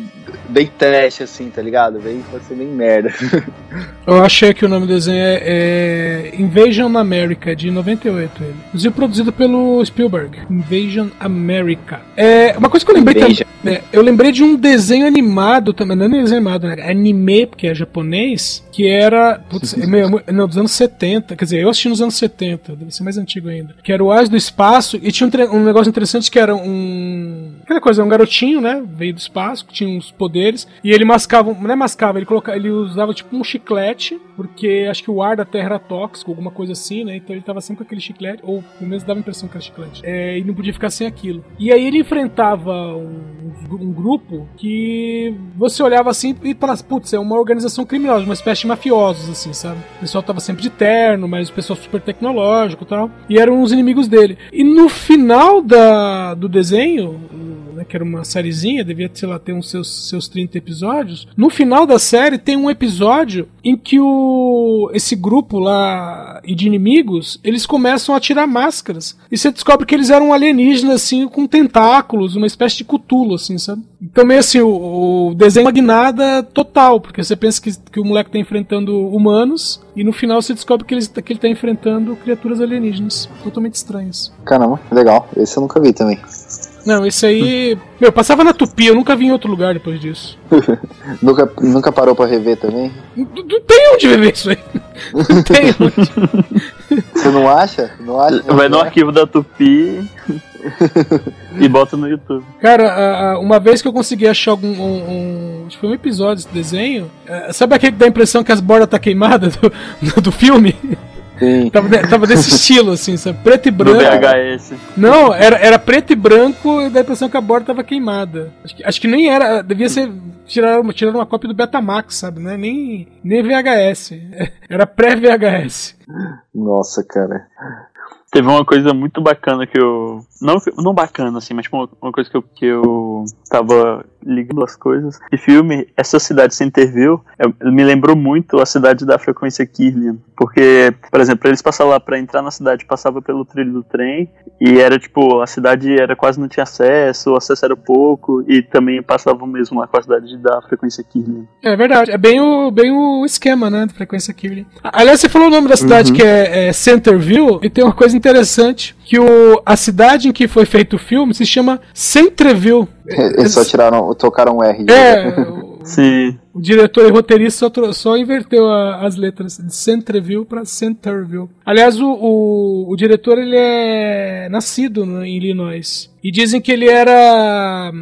bem trash, assim, tá ligado? Bem, pode ser bem merda. Eu achei que o nome do desenho é, é Invasion America, de 98. Ele. Inclusive produzido pelo Spielberg. Invasion America. É, uma coisa que eu lembrei também. É, eu lembrei de um desenho animado também, não é desenho animado, né? Anime, porque é japonês, que era. Putz, é meio, não, dos anos 70. Quer dizer, eu assisti nos anos 70, deve ser mais antigo ainda. Que era o As do Espaço, e tinha um, um negócio interessante que era um. Aquela coisa, um garotinho, né? Veio do espaço, que tinha uns poderes, e ele mascava. Não é mascava, ele colocava, ele usava tipo um chiclete, porque acho que o ar da Terra era tóxico, alguma coisa assim, né? Então ele tava sempre com aquele chiclete, ou pelo menos dava a impressão que era chiclete. É, e não podia ficar sem aquilo. E aí ele enfrentava um um grupo que você olhava assim e falava, putz, é uma organização criminosa, uma espécie de mafiosos, assim, sabe? O pessoal tava sempre de terno, mas o pessoal super tecnológico e tal. E eram os inimigos dele. E no final da, do desenho, né, que era uma sériezinha, devia, sei lá, ter uns seus, seus 30 episódios. No final da série tem um episódio em que o, esse grupo lá de inimigos, eles começam a tirar máscaras. E você descobre que eles eram alienígenas, assim, com tentáculos, uma espécie de cutulo, assim, sabe? Então, meio assim, o, o desenho magnada total, porque você pensa que, que o moleque tá enfrentando humanos, e no final você descobre que ele, que ele tá enfrentando criaturas alienígenas, totalmente estranhas. Caramba, legal. Esse eu nunca vi também. Não, esse aí. Meu, passava na Tupi, eu nunca vi em outro lugar depois disso. nunca, nunca parou pra rever também? Não, não tem onde rever isso aí. Não tem onde. Você não acha? Não acha? Vai no arquivo da Tupi e bota no YouTube. Cara, uma vez que eu consegui achar algum. Um, um, foi um episódio desse desenho. É, sabe aquele que dá a impressão que as bordas tá queimadas do, do filme? Sim. Tava, tava desse estilo, assim, sabe? Preto e branco. Do VHS. Não, era, era preto e branco e dá a impressão que a borda tava queimada. Acho que, acho que nem era. Devia ser. Tirar uma, tirar uma cópia do Betamax, sabe? Né? Nem, nem VHS. Era pré-VHS. Nossa, cara. Teve uma coisa muito bacana que eu. Não, não bacana, assim, mas tipo, uma, uma coisa que eu, que eu tava ligando as coisas. E filme, essa cidade Centerville é, me lembrou muito a cidade da frequência Kirlian. Porque, por exemplo, eles passavam lá pra entrar na cidade, passava pelo trilho do trem, e era tipo, a cidade era quase não tinha acesso, o acesso era pouco, e também passavam mesmo lá com a cidade da frequência Kirlian. É verdade, é bem o, bem o esquema, né, da frequência Kirlian. Aliás, você falou o nome da cidade Uhum. que é, é Centerville, e tem uma coisa interessante, que o, a cidade em que foi feito o filme se chama Centreville. Eles só tiraram, tocaram um R. É, o, Sim. o diretor e roteirista só, só inverteu a- as letras de Centreville para Centerville. Aliás, o, o, o diretor ele é nascido no- em Illinois. E dizem que ele era.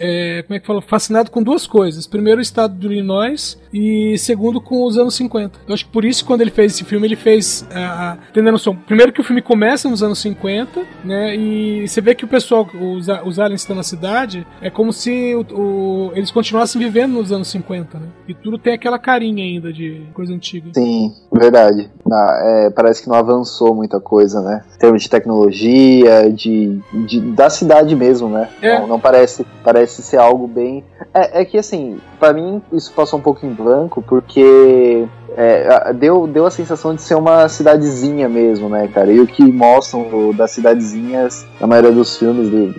É, como é que fala? Fascinado com duas coisas. Primeiro, o estado do Illinois. E segundo, com os anos 50. Eu acho que por isso, quando ele fez esse filme, ele fez. A, a, tendo a noção. Primeiro, que o filme começa nos anos 50, né? E você vê que o pessoal, os, os aliens estão na cidade, é como se o- o- eles continuassem vivendo nos anos 50, né? E tudo tem aquela carinha ainda de coisa antiga. Sim, verdade. Na- é, parece que não avançou muita coisa, né? Em termos de tecnologia, de, de- da cidade mesmo, né? É. Não, não parece, parece ser algo bem. É, é que assim, pra mim isso passou um pouco em branco, porque é, deu, deu a sensação de ser uma cidadezinha mesmo, né, cara? E o que mostram das cidadezinhas, na maioria dos filmes do-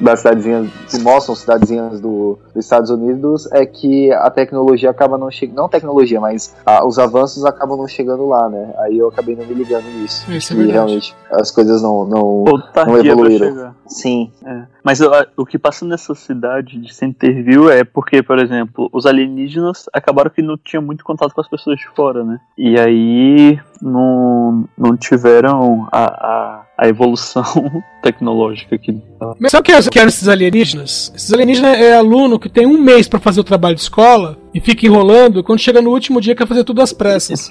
das cidadezinhas que mostram cidadezinhas do, dos Estados Unidos é que a tecnologia acaba não chegando. Não tecnologia, mas ah, os avanços acabam não chegando lá, né? Aí eu acabei não me ligando nisso. Isso é e realmente as coisas não. não... Pra evoluíram. Sim. É. Mas o que passa nessa cidade de Centerville é porque, por exemplo, os alienígenas acabaram que não tinham muito contato com as pessoas de fora, né? E aí não, não tiveram a, a, a evolução tecnológica que. Mas sabe o que é- que eram esses alienígenas? Esses alienígenas é aluno que tem um mês pra fazer o trabalho de escola e fica enrolando, e quando chega no último dia quer fazer tudo às pressas.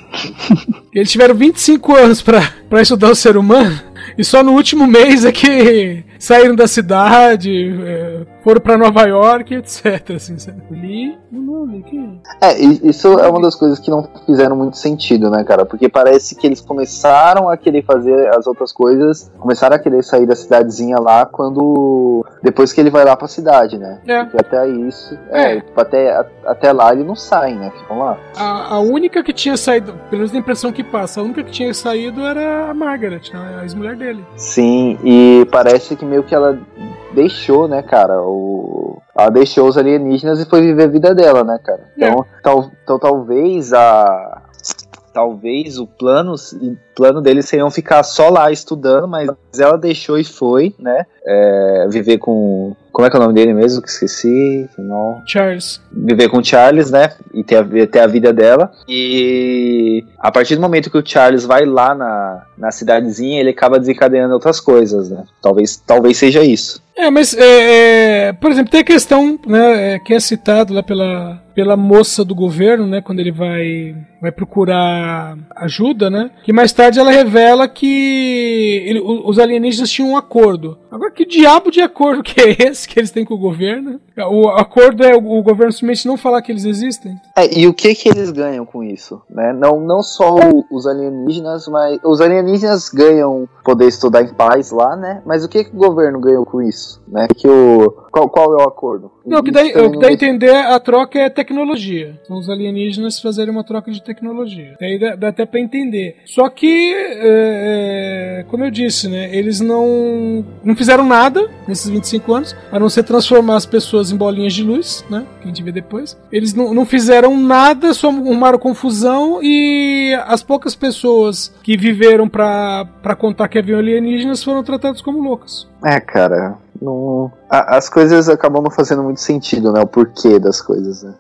Eles tiveram 25 anos pra pra estudar o ser humano e só no último mês é que saíram da cidade, é, foram pra Nova York, etc. Assim, sabe? Ali, o nome aqui. É, e isso é uma das coisas que não fizeram muito sentido, né, cara? Porque parece que eles começaram a querer fazer as outras coisas, começaram a querer sair da cidadezinha lá quando. Depois que ele vai lá pra cidade, né? É. Porque até isso. É, É. até, a- até lá ele não sai, né? Ficam lá. A, a única que tinha saído, pelo menos a impressão que passa, a única que tinha saído era a Margaret, né, a ex-mulher dele. Sim, e parece que meio que ela deixou, né, cara, o... ela deixou os alienígenas e foi viver a vida dela, né, cara. Então, tal, então talvez a talvez o plano plano deles seriam ficar só lá estudando, mas ela deixou e foi, né, é, viver com como é que é o nome dele mesmo que esqueci, não Charles. viver com o Charles, né? E ter a, ter a vida dela. E a partir do momento que o Charles vai lá na, na cidadezinha, ele acaba desencadeando outras coisas, né? Talvez, talvez seja isso. É, mas, é, é, por exemplo, tem a questão, né, é, que é citado lá pela, pela moça do governo, né, quando ele vai, vai procurar ajuda, né, que mais tarde ela revela que ele- os alienígenas tinham um acordo. Agora, que diabo de acordo que é esse que eles têm com o governo? O acordo é o, governo simplesmente não falar que eles existem? É, e o que que eles ganham com isso, né? Não, não só os alienígenas, mas os alienígenas ganham poder estudar em paz lá, né? Mas o que que o governo ganhou com isso, né? Que o qual, qual é o acordo? Não, o que dá, o que dá a entender a troca é tecnologia. São os alienígenas fazerem uma troca de tecnologia. Daí dá, dá até pra entender. Só que, é, é, como eu disse, né? Eles não, não fizeram nada nesses 25 anos, a não ser transformar as pessoas em bolinhas de luz, né? Que a gente vê depois. Eles não, não fizeram nada, só arrumaram confusão e as poucas pessoas que viveram pra contar que haviam alienígenas foram tratados como loucos. É, cara, não... a- as coisas acabam não fazendo muito sentido, né? O porquê das coisas, né?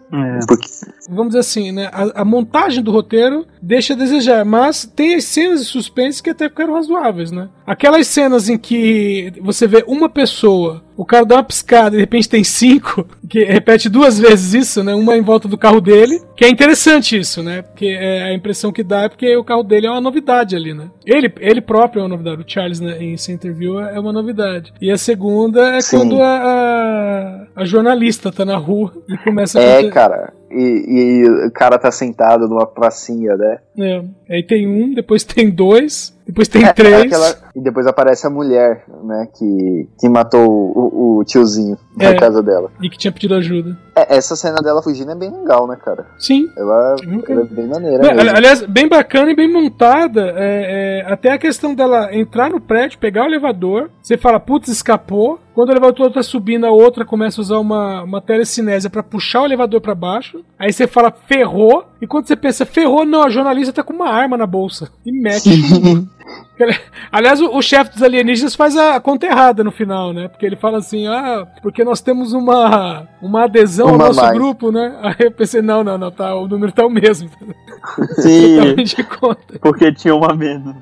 Porque, vamos dizer assim, né? A, a montagem do roteiro deixa a desejar, mas tem as cenas de suspense que até ficaram razoáveis, né? Aquelas cenas em que você vê uma pessoa, o cara dá uma piscada e de repente tem cinco, que repete duas vezes isso, né? Uma em volta do carro dele, que é interessante isso, né? Porque é, a impressão que dá é porque o carro dele é uma novidade ali, né? Ele, ele próprio é uma novidade, o Charles né, em Centerville é uma novidade. E a segunda é Sim. quando a, a, a jornalista tá na rua e começa a é, aconte- cara, e, e o cara tá sentado numa pracinha, né? É. Aí tem um, depois tem dois, depois tem É, três. Aquela, E depois aparece a mulher, né, que, que matou o, o tiozinho na É. casa dela. E que tinha pedido ajuda. É, essa cena dela fugindo é bem legal, né, cara? Sim. Ela, Nunca- ela é bem maneira. Não, mesmo. ali- aliás, bem bacana e bem montada. é, é, até a questão dela entrar no prédio, pegar o elevador. Você fala, putz, escapou. Quando o elevador tá subindo, a outra começa a usar uma, uma telecinésia pra puxar o elevador pra baixo. Aí você fala, ferrou. E quando você pensa, ferrou, não, a jornalista tá com uma arma na bolsa. E mete. Aliás, o, o chefe dos alienígenas faz a conta errada no final, né? Porque ele fala assim, ah, porque nós temos uma, uma adesão Uma ao nosso mais. grupo, né? Aí eu pensei, não, não, não, tá, o número tá o mesmo. Sim, de conta. porque tinha uma menos.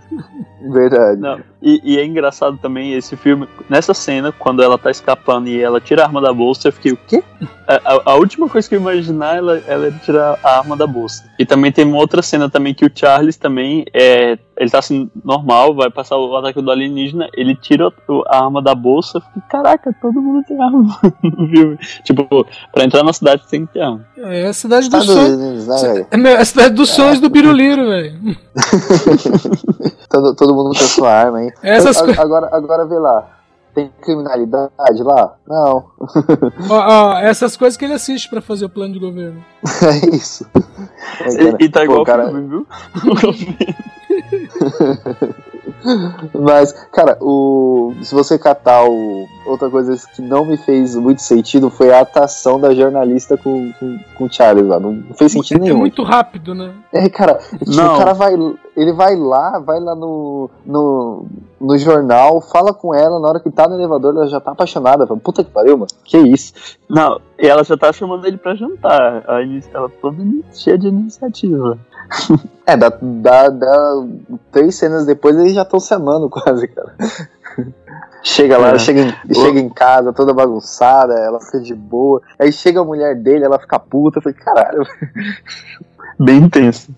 Verdade. Não, e, e é engraçado também esse filme, nessa cena, quando ela tá escapando e ela tira a arma da bolsa, eu fiquei, o quê? A, a- a última coisa que eu imaginar ela, ela era tirar a arma da bolsa. E também tem uma outra cena também que o Charles também, é, ele tá assim, normal, vai passar o ataque do alienígena, ele tira a arma da bolsa, eu fiquei, caraca, todo mundo tem arma no filme. Tipo, pra entrar na cidade tem que ter arma. É a cidade dos sonhos. Unidos, né? É é a cidade dos sonhos do Biruliro, velho. Todo, todo mundo com a sua arma, hein? Essas A- coisas. agora, agora vê lá. Tem criminalidade lá? Não. Ó, ó, essas coisas que ele assiste pra fazer o plano de governo. É isso. É, cara, E, e tá pô, igual o cara, filme, viu? Mas, cara, o, se você catar o. Outra coisa que não me fez muito sentido foi a atuação da jornalista com, com, com o Charles lá. Não fez sentido É nenhum. muito rápido, né? É, cara, tipo, Não. o cara vai. Ele vai lá, vai lá no, no, no jornal, fala com ela, na hora que tá no elevador, ela já tá apaixonada. Fala, Puta que pariu, mano. Que isso? Não, e ela já tá chamando ele pra jantar. Ela toda cheia de iniciativa. É, dá, dá, dá três cenas depois eles já estão se amando quase, cara. Chega lá, É. chega, em, chega em casa toda bagunçada, ela fica de boa. Aí chega a mulher dele, ela fica puta. Eu falei, caralho. Bem intenso.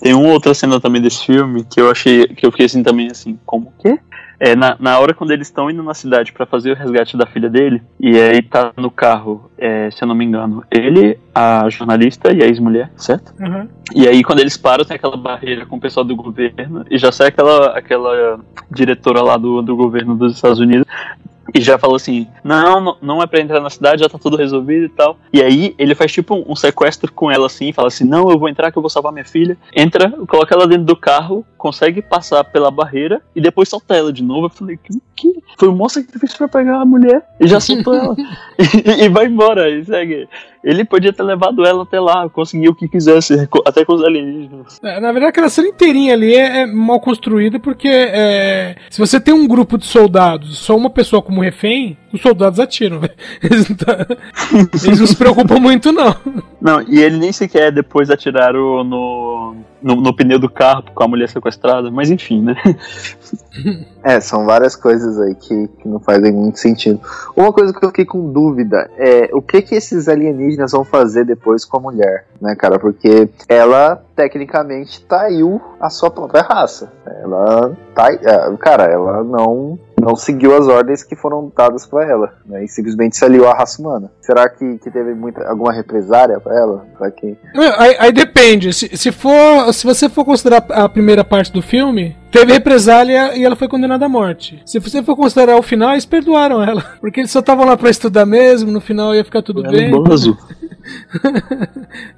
Tem uma outra cena também desse filme que eu achei. que eu fiquei assim também assim, como que? É, na, na hora quando eles estão indo na cidade pra fazer o resgate da filha dele, e aí tá no carro, é, se eu não me engano, ele, a jornalista e a ex-mulher, certo? Uhum. E aí, quando eles param, tem aquela barreira com o pessoal do governo, e já sai aquela, aquela diretora lá do, do governo dos Estados Unidos, e já fala assim: não, não- é pra entrar na cidade, já tá tudo resolvido e tal. E aí, ele faz tipo um, um sequestro com ela assim, fala assim: não, eu vou entrar que eu vou salvar minha filha. Entra, coloca ela dentro do carro, consegue passar pela barreira, e depois solta ela de novo. Eu falei: que? que? Foi o moço que fez pra pegar a mulher, e já soltou ela. e, e vai embora, e segue. Ele podia ter levado ela até lá, conseguir o que quisesse, até com os alienígenas. É, na verdade, aquela cena inteirinha ali é, é mal construída porque é, se você tem um grupo de soldados, só uma pessoa como refém, os soldados atiram. velho. Eles, não tá- eles não se preocupam muito, não. Não, e ele nem sequer depois atiraram no, no, no pneu do carro com a mulher sequestrada, mas enfim, né? É, são várias coisas aí que, que não fazem muito sentido. Uma coisa que eu fiquei com dúvida é o que que esses alienígenas vão fazer depois com a mulher, né, cara? Porque ela, tecnicamente, traiu a sua própria raça. Ela tá, cara, ela não não seguiu as ordens que foram dadas pra ela, né? E simplesmente se aliou à raça humana. Será que, que teve muita, alguma represária pra ela? Será que Aí, aí depende. Se, se for, se você for considerar a primeira parte do filme, teve represália e ela foi condenada à morte. Se você for considerar o final, eles perdoaram ela, porque eles só estavam lá pra estudar mesmo. No final ia ficar tudo bem. Então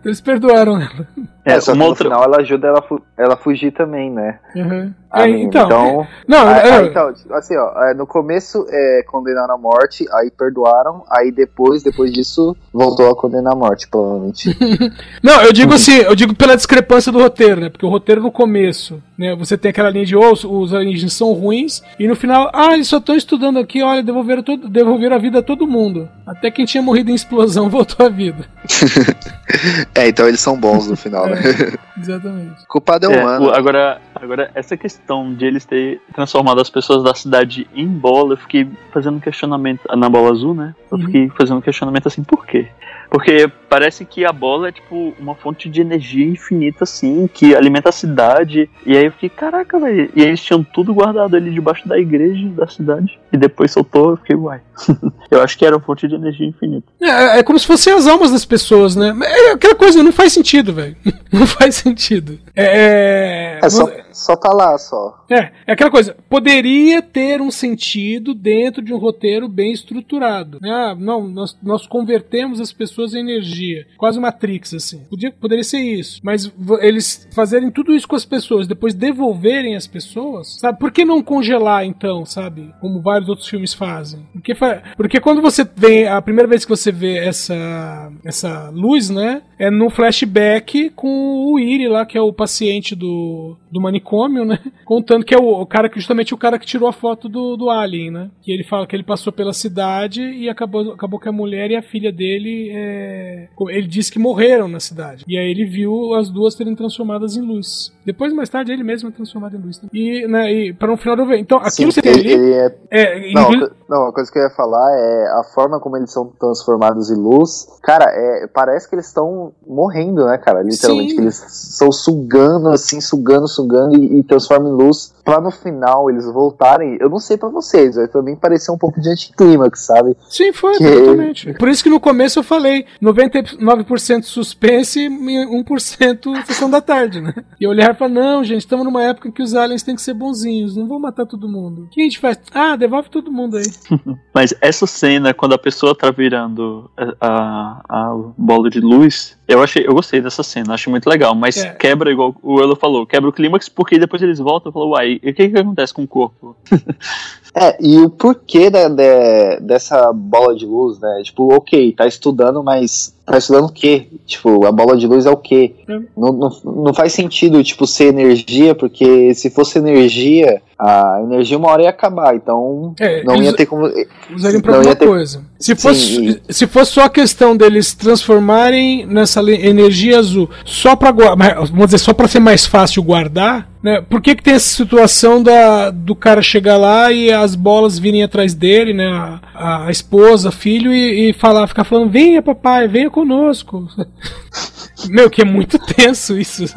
eles perdoaram ela. É, só que uma no outra. final ela ajuda ela, fu- ela fugir também, né? Uhum. Aí, mina. então, então não, Aí- é- aí, então, assim, ó, é, no começo é, condenaram a morte, aí perdoaram, aí depois, depois disso, voltou a condenar a morte, provavelmente. Não, eu digo assim, eu digo pela discrepância do roteiro, né? Porque o roteiro no começo, né? Você tem aquela linha de oh, os- alienígenas são ruins, e no final, ah, eles só estão estudando aqui, olha, devolveram, todo, devolveram a vida a todo mundo. Até quem tinha morrido em explosão voltou à vida. é, então eles são bons no final, né? Exatamente. O culpado é É, humano. o- agora, agora, essa questão de eles ter transformado as pessoas da cidade em bola, eu fiquei fazendo um questionamento. Na bola azul, né? Eu Uhum. fiquei fazendo um questionamento assim, por quê? Porque parece que a bola é tipo uma fonte de energia infinita, assim, que alimenta a cidade. E aí eu fiquei, caraca, velho. E eles tinham tudo guardado ali debaixo da igreja da cidade. E depois soltou, eu fiquei, uai. eu acho que era uma fonte de energia infinita. É, é como se fossem as almas das pessoas, né? É aquela coisa, não faz sentido, velho. Não faz sentido. É. É só- você- só tá lá, só. É, é aquela coisa, poderia ter um sentido dentro de um roteiro bem estruturado. Né? Ah, não, nós, nós convertemos as pessoas em energia. Quase Matrix, assim. Podia, poderia ser isso. Mas eles fazerem tudo isso com as pessoas, depois devolverem as pessoas, sabe? Por que não congelar, então, sabe? Como vários outros filmes fazem. Porque, porque quando você vê, a primeira vez que você vê essa, essa luz, né? É no flashback com o Iri lá, que é o paciente do, do manicômio, né? Contando que é o, o cara que justamente o cara que tirou a foto do, do Alien, né? Que ele fala que ele passou pela cidade e acabou, acabou que a mulher e a filha dele é, ele disse que morreram na cidade. E aí ele viu as duas serem transformadas em luz. Depois, mais tarde, ele mesmo é transformado em luz. Né? E, né, e para um final do Então, aquilo Sim, que você tem ele, ali. é É, Não, inclu- não, a coisa que eu ia falar é a forma como eles são transformados em luz. Cara, é, parece que eles estão morrendo, né, cara? Literalmente, eles estão sugando, assim, sugando, sugando e, e transformam em luz. Pra no final eles voltarem. Eu não sei pra vocês, mas pra mim pareceu um pouco de anticlímax, sabe? Sim, foi, Que- exatamente. Por isso que no começo eu falei 99% suspense e 1% sessão da tarde, né? E eu olhar e falar, não, gente, estamos numa época em que os aliens têm que ser bonzinhos, não vão matar todo mundo. O que a gente faz? Ah, devolve todo mundo aí. Mas essa cena, quando a pessoa tá virando a, a, a bola de luz, eu achei, eu gostei dessa cena, achei muito legal, mas É. quebra, igual o Elo falou, quebra o clímax porque depois eles voltam e falam, uai, e o que que acontece com o corpo? É, e o porquê da, de- dessa bola de luz, né? Tipo, ok, tá estudando, mas tá estudando o quê? Tipo, a bola de luz é o quê? Hum. Não, não, não faz sentido, tipo, ser energia, porque se fosse energia, a energia uma hora ia acabar, então É, não ia ter como. usariam pra não alguma ia ter- coisa. Se fosse, Sim, se fosse só a questão deles transformarem nessa energia azul só pra guardar, vamos dizer, só pra ser mais fácil guardar, né? Por que, que tem essa situação da, do cara chegar lá e as bolas virem atrás dele, né? A, a esposa, filho, e, e falar, ficar falando, venha papai, venha conosco. Meu, que é muito tenso isso.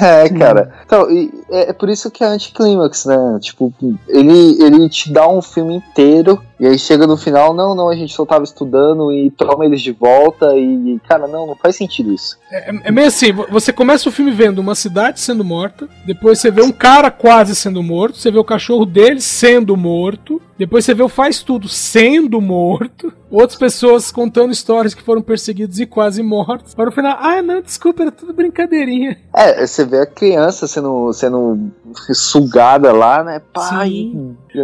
É, cara. Então, é, é por isso que é anticlímax, né? Tipo, ele, ele te dá um filme inteiro e aí chega no final, não, não, a gente só tava estudando e toma eles de volta e, cara, não, não faz sentido isso. É, é meio assim, vo- você começa o filme vendo uma cidade sendo morta, depois você vê um cara quase sendo morto, você vê o cachorro dele sendo morto, depois você vê o faz tudo sendo morto, outras pessoas contando histórias que foram perseguidos e quase mortos, para o final, ah não, desculpa, era tudo brincadeirinha. É, você vê a criança sendo, sendo sugada lá, né? Pai.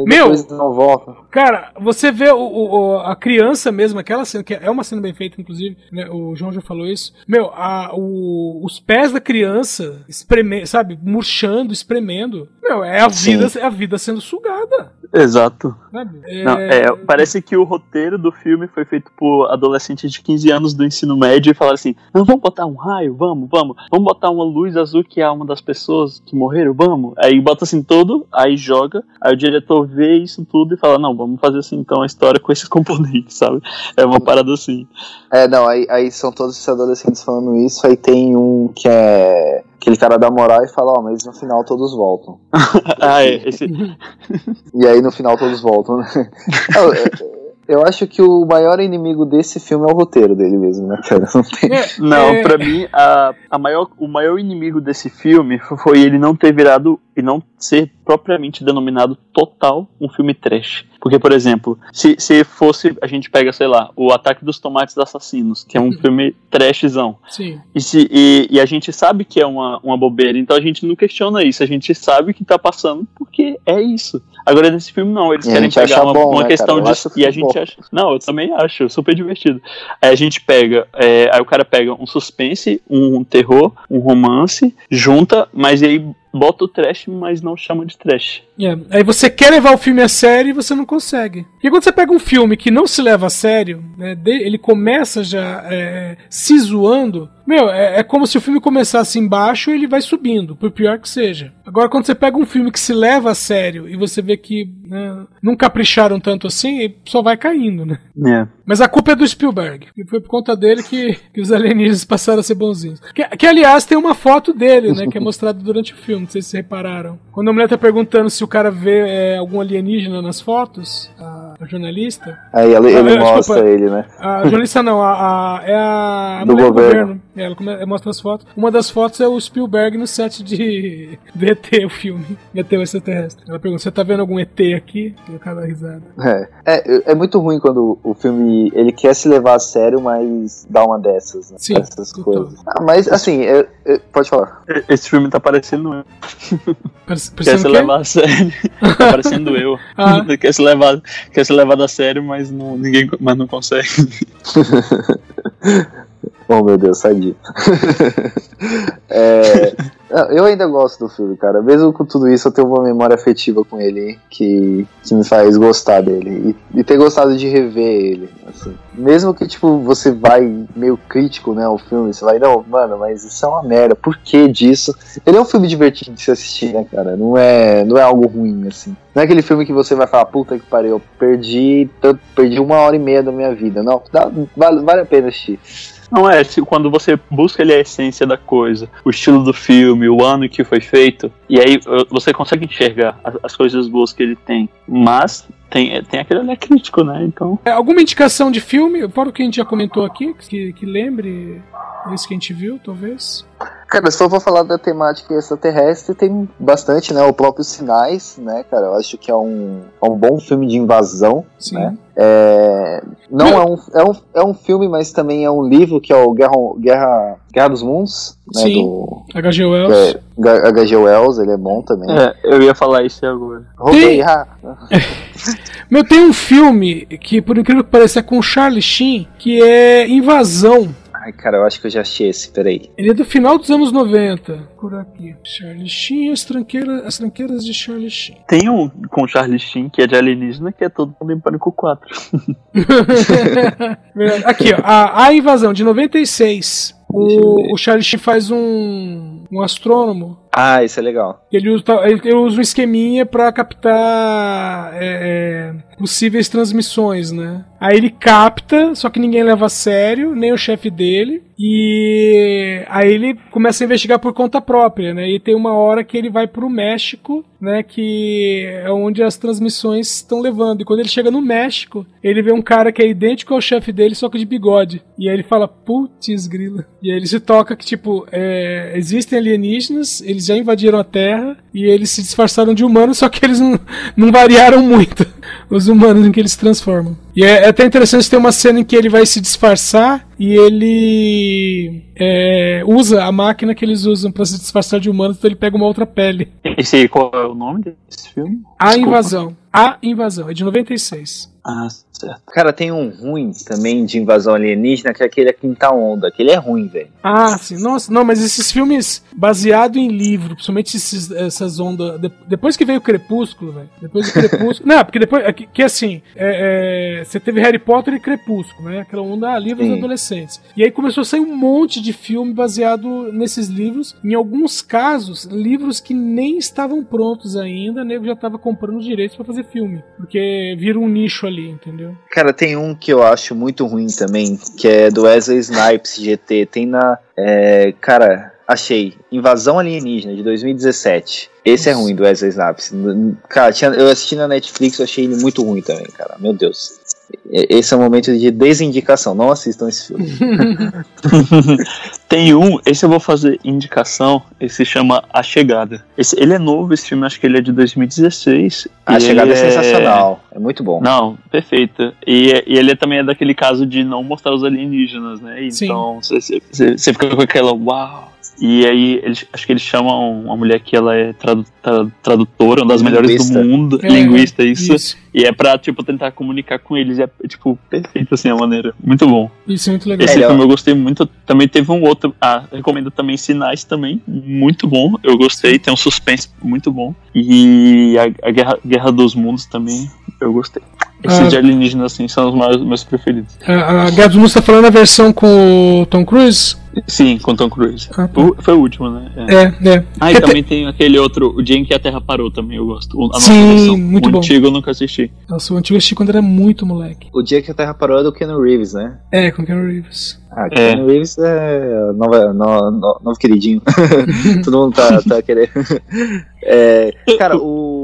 Meu! não volta. Cara, você vê o, o- a criança mesmo, aquela cena, que é uma cena bem feita, inclusive, né, o João já falou isso. Meu, a- o- os pés da criança espremendo, sabe, murchando, espremendo. Meu, é a Sim. vida, é a vida sendo sugada. Exato. Sabe? Não, é, parece que o roteiro do filme foi feito por adolescentes de 15 anos do ensino médio e falaram assim: não, vamos botar um raio, vamos, vamos, vamos botar uma luz azul que é uma das pessoas que morreram, vamos. Aí bota assim todo, aí joga, aí o diretor vê isso tudo e fala: não, vamos fazer assim então a história com esses componentes, sabe? É uma parada assim. É, não, aí, aí são todos esses adolescentes falando isso, aí tem um que é aquele cara da moral e fala, ó, mas no final todos voltam. ah, é, esse, E aí no final todos voltam, né? Eu, eu- eu acho que o maior inimigo desse filme é o roteiro dele mesmo, né, cara? Não tem- Não, É. pra mim, a, a maior, o maior inimigo desse filme foi ele não ter virado e não ser propriamente denominado total um filme trash. Porque, por exemplo, se, se fosse, a gente pega, sei lá, o Ataque dos Tomates Assassinos, que é um filme trashzão, Sim. e, se, e, e a gente sabe que é uma, uma bobeira, então a gente não questiona isso, a gente sabe que tá passando porque é isso. Agora nesse filme não, eles E querem pegar uma, bom, uma né, questão cara? De. E a gente bom. acha. Não, eu também acho, super divertido. Aí a gente pega, é, aí o cara pega um suspense, um terror, um romance, junta, mas aí bota o trash, mas não chama de trash. É, Aí você quer levar o filme a sério e você não consegue. Porque quando você pega um filme que não se leva a sério, né, ele começa já é, se zoando, meu, é, é como se o filme começasse embaixo e ele vai subindo, por pior que seja. Agora, quando você pega um filme que se leva a sério e você vê que né, não capricharam tanto assim, só vai caindo, né? É. Mas a culpa é do Spielberg. E foi por conta dele que, que os alienígenas passaram a ser bonzinhos. Que, que, aliás, tem uma foto dele, né? Que é mostrado durante o filme. Não sei se vocês repararam. Quando a mulher tá perguntando se o cara vê é, algum alienígena nas fotos, a, a jornalista. Aí ele, ele Ah, desculpa. mostra ele, né? A jornalista não, a, a- é a Do mulher governo. É, Ela come- mostra as fotos. Uma das fotos é o Spielberg no set de, de ET, o filme. ET o extraterrestre. Ela pergunta: Você tá vendo algum ET aqui? E o cara dá risada. É, é, é muito ruim quando o filme ele quer se levar a sério, mas dá uma dessas, né? Sim, Essas coisas. Ah, mas assim, é- é- pode falar. Esse filme tá parecendo eu. Parece- Quer se levar a sério. tá parecendo eu. Ah. quer, se levar, quer ser levado a sério, mas não, ninguém mas não consegue. Oh meu Deus, sai disso. É, eu ainda gosto do filme, cara. Mesmo com tudo isso, eu tenho uma memória afetiva com ele que, que me faz gostar dele. E, e ter gostado de rever ele. Assim. Mesmo que, tipo, você vai meio crítico, né, ao filme, você vai, não, mano, mas isso é uma merda. Por que disso? Ele é um filme divertido de se assistir, né, cara? Não é, não é algo ruim, assim. Não é aquele filme que você vai falar, puta que pariu, eu perdi, tanto, perdi uma hora e meia da minha vida. Não, dá- vale, vale a pena assistir. Não é, se, quando você busca ali a essência da coisa, o estilo do filme, o ano em que foi feito, e aí uh, você consegue enxergar as, as coisas boas que ele tem. Mas tem, tem aquele olhar crítico, né? Então. É, alguma indicação de filme, fora o que a gente já comentou aqui, que, que lembre esse que a gente viu, talvez? Cara, eu for falar da temática extraterrestre, tem bastante, né? O próprio Sinais, né, cara? Eu acho que é um, é um bom filme de invasão. Sim. Né? É, não é um, é, um, é um filme, mas também é um livro que é o Guerra, Guerra, Guerra dos Mundos, né? Sim. Do H.G. Wells. é, H.G. Wells, ele é bom também. É, eu ia falar isso agora. Roubei, Tem- ah, Meu, tem um filme que, por incrível que pareça, é com Charlie Sheen, que é Invasão. Ai, cara, eu acho que eu já achei esse, peraí. Ele é do final dos anos 90. Por aqui. Charlie Sheen, as tranqueiras, as tranqueiras de Charlie Sheen. Tem um com o Charlie Sheen, que é de alienígena, que é todo mundo em Pânico 4. Verdade. Aqui, ó. A, a Invasão, de 96. O, o Charlie Sheen faz um, um astrônomo. Ah, esse é legal. Ele usa, ele usa um esqueminha pra captar é, é, possíveis transmissões, né? Aí ele capta, só que ninguém leva a sério, nem o chefe dele. E aí ele começa a investigar por conta própria, né? E tem uma hora que ele vai pro México, né? Que é onde as transmissões estão levando. E quando ele chega no México, ele vê um cara que é idêntico ao chefe dele, só que de bigode. E aí ele fala, putz, grila. E aí ele se toca que, tipo, é, existem alienígenas, eles já invadiram a Terra e eles se disfarçaram de humanos, só que eles não, não variaram muito os humanos em que eles se transformam. E é, é até interessante ter uma cena em que ele vai se disfarçar e ele é, usa a máquina que eles usam pra se disfarçar de humanos, então ele pega uma outra pele. Esse aí, qual é o nome desse filme? A. Invasão. A Invasão, é de 96. Ah, certo. Cara, tem um ruim também de invasão alienígena, que é aquele A Quinta Onda. Aquele é ruim, velho. Ah, sim. Nossa, não, mas esses filmes baseados em livro, principalmente esses- essas ondas. de- depois que veio o Crepúsculo, velho. Depois do Crepúsculo. não, porque depois. é Que, que assim, é, é, você teve Harry Potter e Crepúsculo, né? Aquela onda ah, livros Sim. adolescentes. E aí começou a sair um monte de filme baseado nesses livros. Em alguns casos, livros que nem estavam prontos ainda, nego já tava comprando os direitos pra fazer filme. Porque vira um nicho ali, entendeu? Cara, tem um que eu acho muito ruim também, que é do Wesley Snipes GT. Tem na. é, cara, achei. Invasão Alienígena de 2017. Esse é Nossa. ruim do Wesley Snipes. Cara, tinha- eu assisti na Netflix, eu achei ele muito ruim também, cara. Meu Deus. Esse é o momento de desindicação. Não assistam esse filme. Tem um, esse eu vou fazer indicação, esse se chama A Chegada. Esse, ele é novo, esse filme acho que ele é de 2016. A e chegada é ele sensacional. É muito bom. Não, perfeito. E, e ele também é daquele caso de não mostrar os alienígenas, né? Então você fica com aquela uau. E aí, eles, acho que eles chamam uma mulher que ela é tradu- tra- tradutora, uma das melhores Linguista. do mundo, É, linguista, isso. Isso, E é pra, tipo, tentar comunicar com eles. É, tipo, perfeito, assim, a maneira. Muito bom. isso é muito legal. Esse é- filme eu gostei muito. Também teve um outro. Ah, recomendo também Sinais também. Muito bom. Eu gostei. Tem um suspense muito bom. E a, a Guerra, Guerra dos Mundos também. Eu gostei. Esses Ah. de alienígenas, assim, são os meus, meus preferidos. A, a Guerra dos Mundos tá falando a versão com o Tom Cruise? Sim, com Tom Cruise. Ah, tá. O- foi o último, né? É. É, é. Ah, e ter- também tem aquele outro, o dia em que a Terra parou também, eu gosto. O- A nova Sim, versão. muito o bom. antigo eu nunca assisti. Nossa, o antigo eu assisti quando era muito moleque. O dia que a Terra parou é do Keanu Reeves, né? É, com Keanu Reeves. Ah, Keanu Reeves é nova, no, no- novo queridinho. Todo mundo tá, tá querendo. É, cara, o,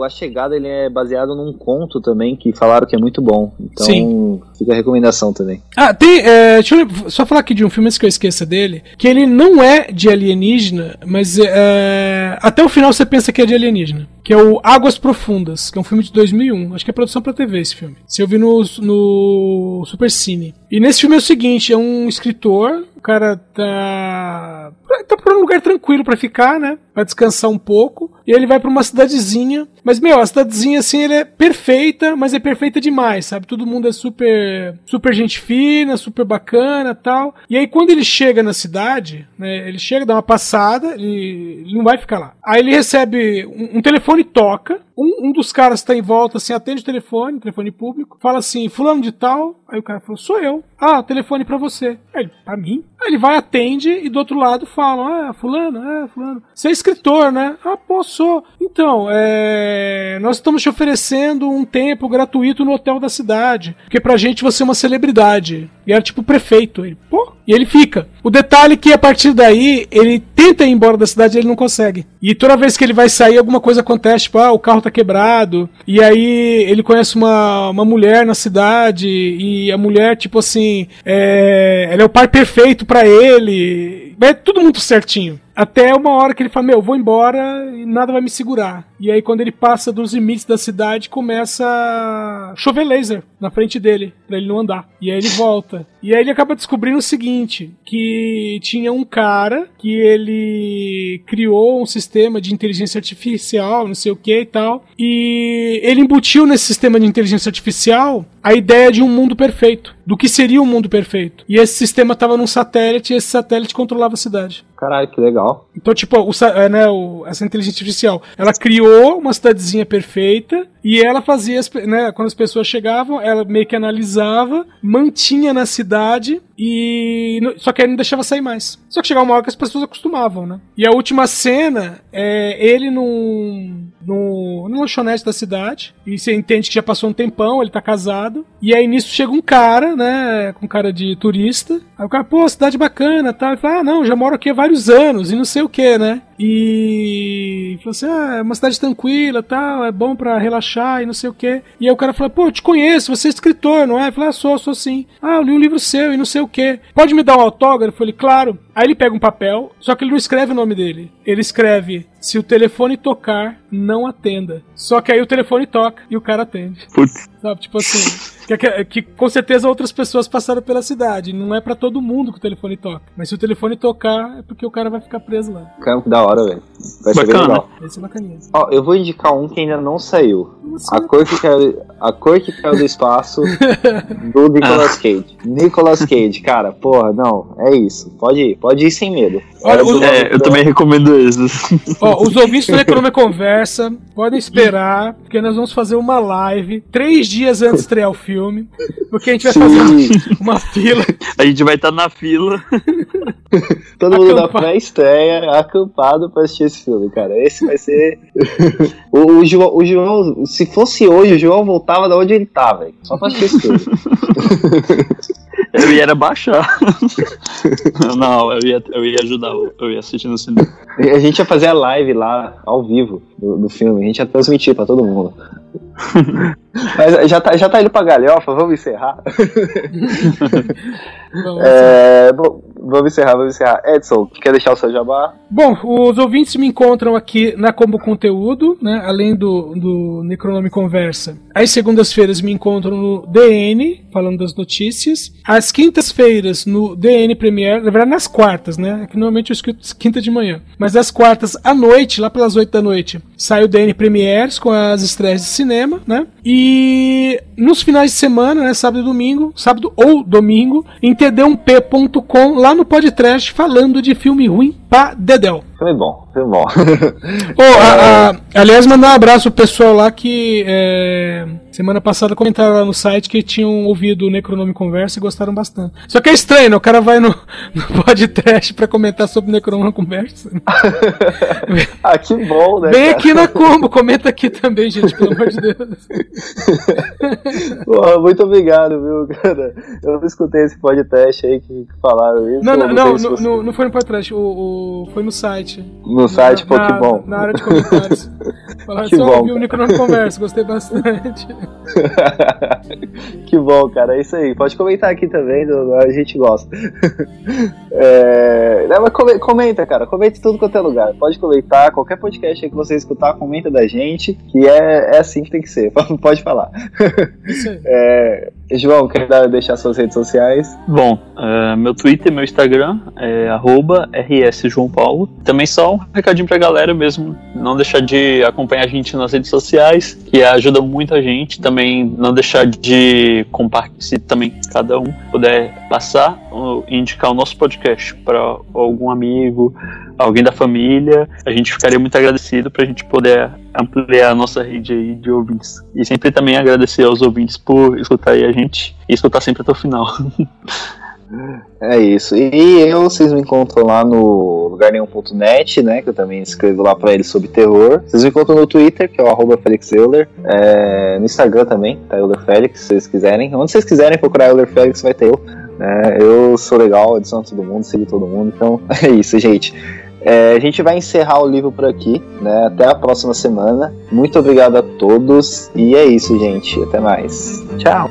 o A Chegada ele é baseado num conto também que falaram que é muito bom. Então Sim. fica a recomendação também. Ah, tem. é, deixa eu só falar aqui de um filme antes que eu esqueça dele. Que ele não é de alienígena, mas é, até o final você pensa que é de alienígena. Que é o Águas Profundas, que é um filme de 2001. Acho que é produção pra TV esse filme. Se eu vi no, no Super Cine. E nesse filme é o seguinte: é um escritor. O cara tá. tá por um lugar tranquilo pra ficar, né? Pra descansar um pouco. E ele vai pra uma cidadezinha. Mas, meu, a cidadezinha, assim, ele é perfeita, mas é perfeita demais, sabe? Todo mundo é super, super gente fina, super bacana tal. E aí, quando ele chega na cidade, né? Ele chega, dá uma passada, ele, ele não vai ficar lá. Aí ele recebe um, um telefone toca. Um, um dos caras tá em volta, assim, atende o telefone, telefone público, fala assim, fulano de tal. Aí o cara falou, sou eu. Ah, telefone pra você. Aí ele, pra mim? Aí ele vai, atende, e do outro lado falam, ah, fulano, é, fulano. Você é escritor, né? Ah, pô, sou. Então, é... nós estamos te oferecendo um tempo gratuito no hotel da cidade. Porque pra gente você é uma celebridade. E era tipo prefeito. Ele, pô, e ele fica. O detalhe é que a partir daí, ele tenta ir embora da cidade ele não consegue. E toda vez que ele vai sair, alguma coisa acontece, tipo, ah, o carro tá quebrado. E aí ele conhece uma, uma mulher na cidade. E a mulher, tipo assim, é, ela é o par perfeito pra ele. É tudo muito certinho. Até uma hora que ele fala, meu, vou embora e nada vai me segurar. E aí, quando ele passa dos limites da cidade, começa a chover laser na frente dele, pra ele não andar. E aí ele volta. E aí ele acaba descobrindo o seguinte: que tinha um cara que ele criou um sistema de inteligência artificial, não sei o que e tal. E ele embutiu nesse sistema de inteligência artificial a ideia de um mundo perfeito. Do que seria um mundo perfeito. E esse sistema estava num satélite e esse satélite controlava a cidade. Caralho, que legal. Então, tipo, o, é, né, o- essa inteligência artificial, ela criou uma cidadezinha perfeita e ela fazia, né, quando as pessoas chegavam, ela meio que analisava, mantinha na cidade e no- só que aí não deixava sair mais. Só que chegava uma hora que as pessoas acostumavam, né? E a última cena é ele num no, numa lanchonete da cidade e você entende que já passou um tempão, ele tá casado e aí nisso chega um cara, né, com cara de turista. Aí o cara, pô, cidade bacana, tal. Ele fala, ah, não, já moro aqui há vários anos e não sei o que, né? E falou assim: ah, é uma cidade tranquila, tal, é bom pra relaxar e não sei o que. E aí o cara falou: pô, eu te conheço, você é escritor, não é? Eu falei: ah, sou, sou sim. Ah, eu li um livro seu e não sei o que. Pode me dar um autógrafo? Ele, claro. Aí ele pega um papel, só que ele não escreve o nome dele. Ele escreve: se o telefone tocar, não atenda. Só que aí o telefone toca e o cara atende. Putz. Sabe? Tipo assim. Que, que- que com certeza outras pessoas passaram pela cidade. Não é pra todo mundo que o telefone toca. Mas se o telefone tocar, é porque o cara vai ficar preso lá. Caramba, que da hora, velho. Vai ser bem Bacana. legal. Esse é bacaninha. Ó, eu vou indicar um que ainda não saiu. Nossa, A cor que caiu, a cor que caiu do espaço do Nicolas Cage. Nicolas Cage, cara, porra, não, é isso. Pode ir, pode ir sem medo. Olha, Era o- do- É, eu também recomendo esses. Ó, os ouvintes do Economia Conversa podem esperar, porque nós vamos fazer uma live três dias antes de estrear o filme. Porque a gente vai fazer Sim, uma fila. A gente vai estar na fila. todo mundo da pré-estreia acampado pra assistir esse filme, cara. Esse vai ser. o, o João, o João, se fosse hoje, o João voltava da onde ele tá, velho. Só pra assistir esse filme. Eu ia baixar. Não, eu ia, eu ia ajudar, eu ia assistir no cinema. A gente ia fazer a live lá, ao vivo, do, do filme. A gente ia transmitir pra todo mundo. Mas já tá, já tá indo pra galhofa, vamos encerrar. Vamos É, bom, vamos encerrar, vamos encerrar. Edson, quer deixar o seu jabá? Bom, os ouvintes me encontram aqui na Combo Conteúdo, né? Além do, do Necronome Conversa. Às segundas-feiras me encontram no DN, falando das notícias. Às quintas-feiras no DN Premiere, na verdade nas quartas, né? É que normalmente eu escuto quinta de manhã. Mas às quartas à noite, lá pelas oito da noite, sai o DN Premieres com as estreias de cinema, né? E nos finais de semana, né? Sábado e domingo, sábado ou domingo, em td1p.com, lá no podcast, falando de filme ruim pra Dedel. Filme bom, filme bom. Ô, a- a- aliás, mandar um abraço pro pessoal lá que é, semana passada comentaram lá no site que tinham ouvido o Necronome Conversa e gostaram bastante. Só que é estranho, né? O cara vai no, no podcast pra comentar sobre o Necronome Conversa. ah, que bom, né? Vem cara? aqui na Combo, comenta aqui também, gente, pelo amor de Deus. Muito obrigado, viu, cara? Eu não escutei esse podcast aí que, falaram isso. Não, não, não, no- não foi no podcast, o, o- foi no site. No site, pô, na, que bom. Na área de comentários. Falaram Que só bom, ouvi o. Necronome Conversa, gostei bastante. que bom, cara. É isso aí. Pode comentar aqui também, a gente gosta. É, não, mas come- comenta, cara. Comenta tudo quanto é lugar. Pode comentar. Qualquer podcast que você escutar, comenta da gente. Que é, é assim que tem que ser. Pode falar. Isso aí. É, João, quer deixar suas redes sociais? Bom, eh, meu Twitter, meu Instagram é arroba rsjoaopaulo. Também só um recadinho pra galera mesmo, não deixar de acompanhar a gente nas redes sociais, que ajuda muito a gente. Também não deixar de compartilhar, se também cada um puder passar indicar o nosso podcast para algum amigo, alguém da família. A gente ficaria muito agradecido pra gente poder ampliar a nossa rede de ouvintes. E sempre também agradecer aos ouvintes por escutar a gente e escutar sempre até o final. É isso. E eu, vocês me encontram lá no lugarnenhum.net, né? Que eu também escrevo lá pra eles sobre terror. Vocês me encontram no Twitter, que é o arroba Felix Euler. É, no Instagram também, tá Euler Felix, se vocês quiserem. Onde vocês quiserem procurar Euler Felix, vai ter eu. Né? eu sou legal, adiciono todo mundo, sigo todo mundo. Então é isso, gente. É, a gente vai encerrar o livro por aqui, né? Até a próxima semana. Muito obrigado a todos. E é isso, gente. Até mais. Tchau.